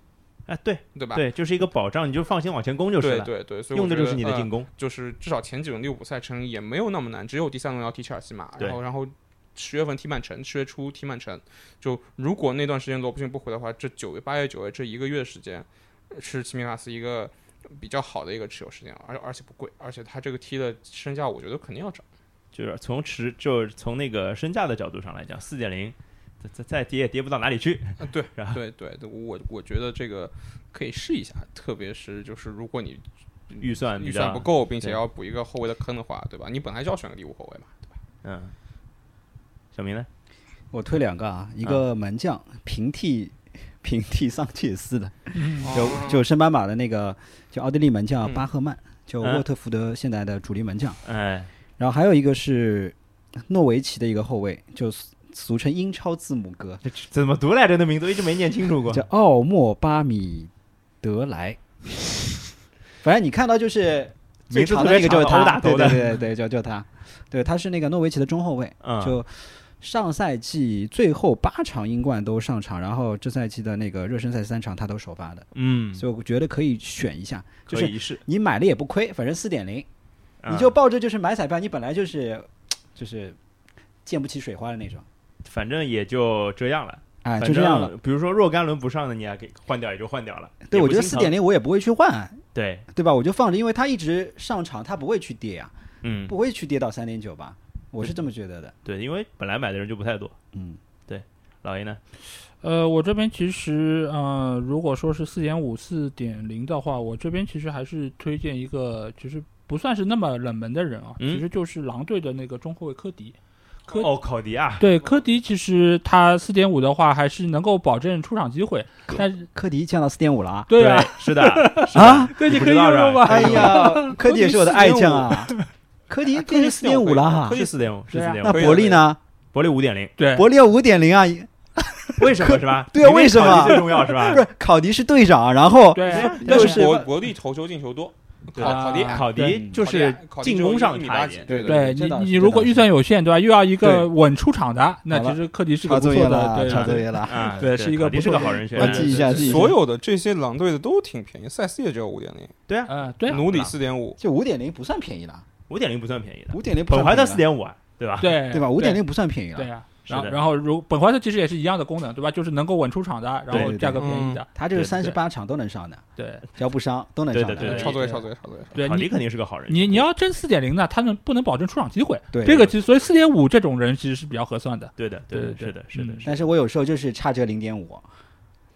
哎，对对吧？对，就是一个保障，你就放心往前攻就是了。对对对，所以我用的就是你的进攻。就是至少前几轮利物浦赛程也没有那么难，只有第三轮要踢切尔西嘛，对然后然后十月份踢曼城，十月初踢曼城，就如果那段时间罗伯逊不回的话，这九月、八月、九月这一个月时间是齐米卡斯一个比较好的一个持有时间，而而且不贵，而且他这个踢的身价我觉得肯定要涨。就是从持，就是从那个身价的角度上来讲，四点零，再再再跌也跌不到哪里去。对 对对，我我觉得这个可以试一下，特别是就是如果你预算预算不够，并且要补一个后卫的坑的话，对吧？你本来就要选个第五后卫嘛，对吧？嗯，小明呢？我推两个啊，一个门将平替平替桑切斯的，嗯就哦就升班马的那个，就奥地利门将嗯巴赫曼，就嗯沃特福德现在的主力门将。哎，然后还有一个是诺维奇的一个后卫，就俗俗称英超字母哥，这怎么读来着？那名字我一直没念清楚过。叫奥莫巴米德莱。反正你看到就是最名字长特别长的那个就是他，打头的对对对，就就他，对，他是那个诺维奇的中后卫，嗯，就上赛季最后八场英冠都上场，然后这赛季的那个热身赛三场他都首发的，嗯，所以我觉得可以选一下，就是。你买了也不亏，反正四点零，嗯你就抱着就是买彩票，你本来就是就是溅不起水花的那种，反正也就这样了，哎，就这样了。比如说若干轮不上的，你也给换掉，也就换掉了。对，我觉得四点零我也不会去换，对，对吧？我就放着，因为他一直上场，他不会去跌呀、嗯，不会去跌到三点九吧？我是这么觉得的。对，因为本来买的人就不太多。嗯，对老爷呢？呃，我这边其实呃，如果说是四点五、四点零的话，我这边其实还是推荐一个，其实不算是那么冷门的人啊，嗯其实就是狼队的那个中后卫科迪。科哦，考迪啊，对科迪，其实他四点五的话，还是能够保证出场机会，但是科迪降到四点五了啊！对啊，是的，啊，科迪可以用吧？哎呀，科迪也是我的爱将啊！科迪变成四点五了哈。科，迪四点五，是四点五，那伯利呢？伯利五点零，对，伯利五点零啊，为什么是吧？对啊为什么？考迪最重要是吧？不？是考迪是队长，然后对。啊，但就是是伯伯利头球进球多，对。考考迪啊考迪对。就是进攻上一米差一点，八几。对对你，你如果预算有限，对吧？又要一对。个稳出场的，那其实科迪是个抄不错的，作业了，对。抄作业了。啊，对是一个不是个好人选，我记一下记一下。所有的这些狼队的都挺便宜，塞斯也只有五点零，对啊，嗯，对啊。努里四点五，就五点零不算便宜了，五点零不算便宜的，五点零本怀特四点五啊，对吧？对对吧？五点零不算便宜了。对啊。然后，然后如本怀特其实也是一样的功能，对吧？就是能够稳出场的，然对对后价格便宜的，他就是对对三十八场都能上的，对只要不伤都能上的。对的对的抄作业抄作业抄作业。对。你肯定是个好人，你你要争四点零呢，他们不能保证出场机会，对这个其实所以四点五这种人其实是比较合算的。对的，对的，对对是的，是的，嗯是的但是我有时候就是差这零点五，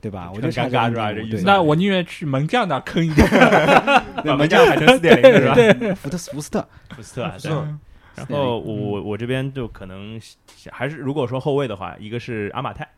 对吧？我就尴尬是吧这意思那我宁愿去门将那坑一点。把门将改成四点零是吧？对 福特福斯特，福斯特啊，对。是然后我我我这边就可能还是如果说后卫的话，一个是阿马泰，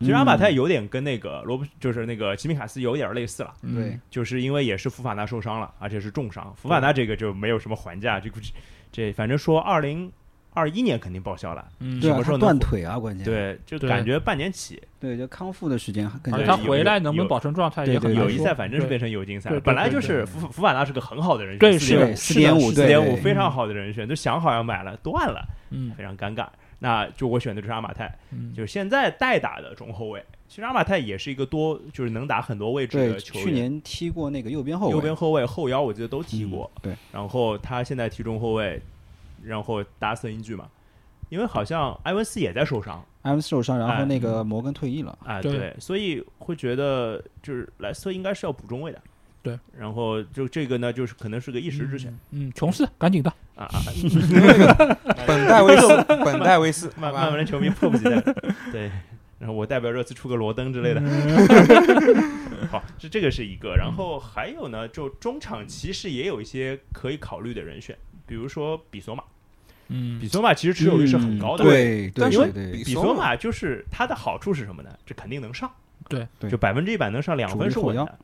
其实阿马泰有点跟那个罗伯就是那个齐米卡斯有点类似了，嗯对，就是因为也是福法纳受伤了，而且是重伤。福法纳这个就没有什么还价，这估计这反正说二零二一年肯定报销了，嗯，什么时候能断腿啊，关键对，就感觉半年起，对，就康复的时间更对加而他回来能不能保持状态也很友谊赛反正是变成友谊赛本来就是福福法纳是个很好的人选，对4.5是的四点五，四点五非常好的人选，就想好要买了，断了，嗯非常尴尬。那就我选的就是阿马泰，嗯就是现在代打的中后卫。其实阿马泰也是一个多，就是能打很多位置，的球员。去年踢过那个右边后卫，右边后卫、后腰我记得都踢过。嗯对，然后他现在踢中后卫，然后搭瑟英剧嘛，因为好像埃文斯也在受伤。埃文斯受伤，然哎后那个摩根退役了。啊，对。对，所以会觉得就是莱斯特应该是要补中卫的。对，然后就这个呢，就是可能是个一时之选、嗯，琼斯赶紧的，啊啊，本戴维斯，本戴维斯，曼曼联球迷迫不及待。对，然后我代表热刺出个罗登之类的。好，这这个是一个，然后还有呢，就中场其实也有一些可以考虑的人选，比如说比索马，嗯。比索马其实持有率是很高的，嗯对对但是对对。比比索马就是它的好处是什么呢？这肯定能上，对。对。就百分之一百能上两分是稳主力后的，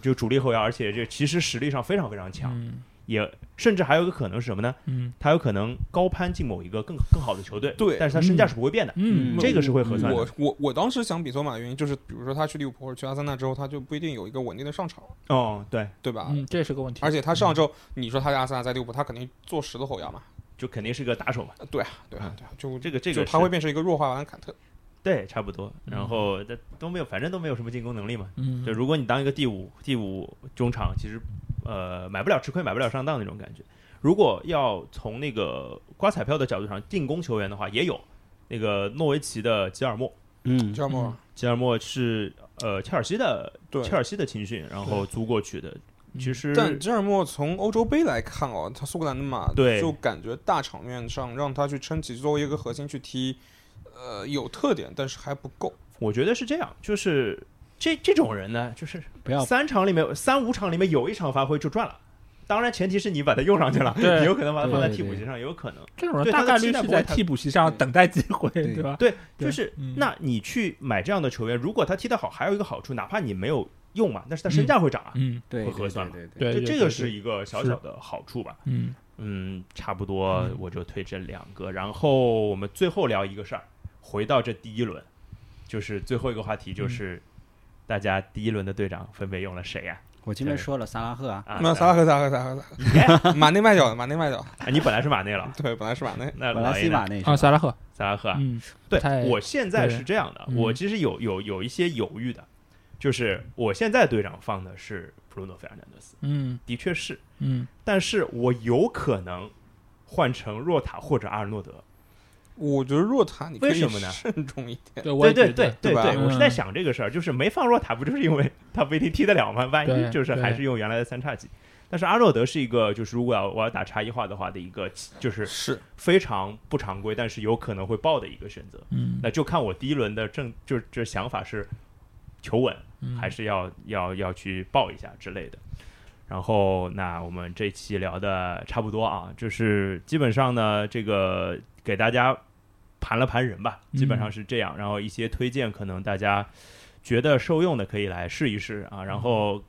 就主力后腰，而且这其实实力上非常非常强，嗯。也甚至还有一个可能是什么呢？嗯。他有可能高攀进某一个更更好的球队，对。但是他身价是不会变的，嗯，这个是会核算的。我我我当时想比索马的原因就是，比如说他去利物浦或者去阿森纳之后，他就不一定有一个稳定的上场，哦，对，对吧？嗯，这是个问题。而且他上之后，你说他在阿森纳在利物浦，他肯定做十个后腰嘛？就肯定是个打手嘛，呃对啊，对啊嗯，对啊，就这个这个他会变成一个弱化版的坎特。对，差不多。嗯然后这都没有，反正都没有什么进攻能力嘛。嗯，就如果你当一个第五第五中场，其实呃买不了吃亏，买不了上当那种感觉。如果要从那个刮彩票的角度上，进攻球员的话，也有那个诺维奇的吉尔莫，嗯吉尔莫？吉尔莫是呃切尔西的对切尔西的青训，然后租过去的。嗯其实但吉尔莫从欧洲杯来看哦，他苏格兰的马，对就感觉大场面上让他去撑起作为一个核心去踢，呃，有特点，但是还不够。我觉得是这样，就是这这种人呢，就是不要三场里面三五场里面有一场发挥就赚了。当然，前提是你把他用上去了，有可能把他放在替补席上，也有可能。这种人大概率是在替补席上等待机会，对对吧？对，对就是嗯那你去买这样的球员，如果他踢得好，还有一个好处，哪怕你没有用嘛，但是它身价会涨啊。嗯，对会核算嘛对对这个是一个小小的好处吧。嗯。嗯，差不多嗯。我就推这两个，然后我们最后聊一个事儿，回到这第一轮，就是最后一个话题，嗯。就是大家第一轮的队长分别用了谁呀？我前面说了萨拉赫啊，啊，那萨拉赫，萨拉赫，萨拉赫，马内卖掉的，马内卖掉你本来是马内了，对，本来是马内。那本来老爷呢西马内啊，萨拉赫，萨拉赫啊，嗯，对，我现在是这样的，嗯。我其实有有有一些犹豫的，就是我现在队长放的是布鲁诺·费尔南德斯，嗯的确是，嗯但是我有可能换成若塔或者阿尔诺德。我觉得若塔你可以为什么呢慎重一点。对，对对对对，我是在嗯想这个事儿，就是没放若塔，不就是因为他不一定踢得了吗？万一就是还是用原来的三叉戟。但是阿诺德是一个，就是如果要我要打差异化的话的一个，就是是，非常不常规，但是有可能会爆的一个选择。嗯，那就看我第一轮的正就是这想法是求稳，嗯还是要要要去报一下之类的。然后，那我们这期聊的差不多啊，就是基本上呢，这个给大家盘了盘人吧，基本上是这样。然后一些推荐，可能大家觉得受用的可以来试一试啊。然后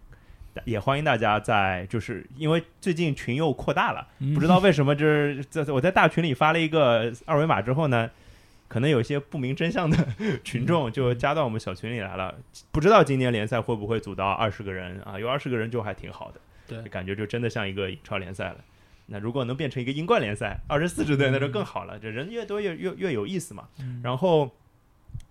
也欢迎大家在，就是因为最近群又扩大了，嗯不知道为什么，就是在我在大群里发了一个二维码之后呢，可能有一些不明真相的 群众就加到我们小群里来了。不知道今年联赛会不会组到二十个人啊？有二十个人就还挺好的，对感觉就真的像一个英超联赛了。那如果能变成一个英冠联赛，二十四支队那就更好了，这人越多越越越有意思嘛。嗯然后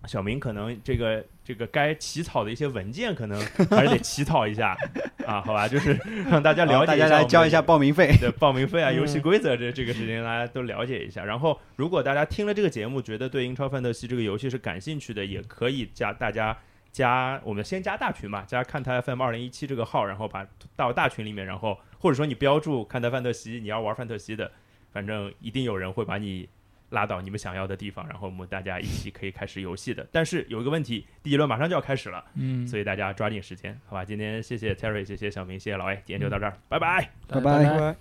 小明可能这个这个该起草的一些文件，可能还是得起草一下 啊，好吧？就是让大家了解大家来交一下报名费。对报名费啊、嗯游戏规则这这个事情，大家都了解一下。然后，如果大家听了这个节目，觉得对英超范特西这个游戏是感兴趣的，也可以加大家加我们先加大群嘛，加看台 FM 二零一七这个号，然后把到大群里面，然后或者说你标注看台范特西，你要玩范特西的，反正一定有人会把你。拉到你们想要的地方，然后我们大家一起可以开始游戏的。但是有一个问题，第一轮马上就要开始了，嗯，所以大家抓紧时间，好吧？今天谢谢 Terry，谢谢小明，谢谢老 A，今天就到这儿，拜拜。拜拜拜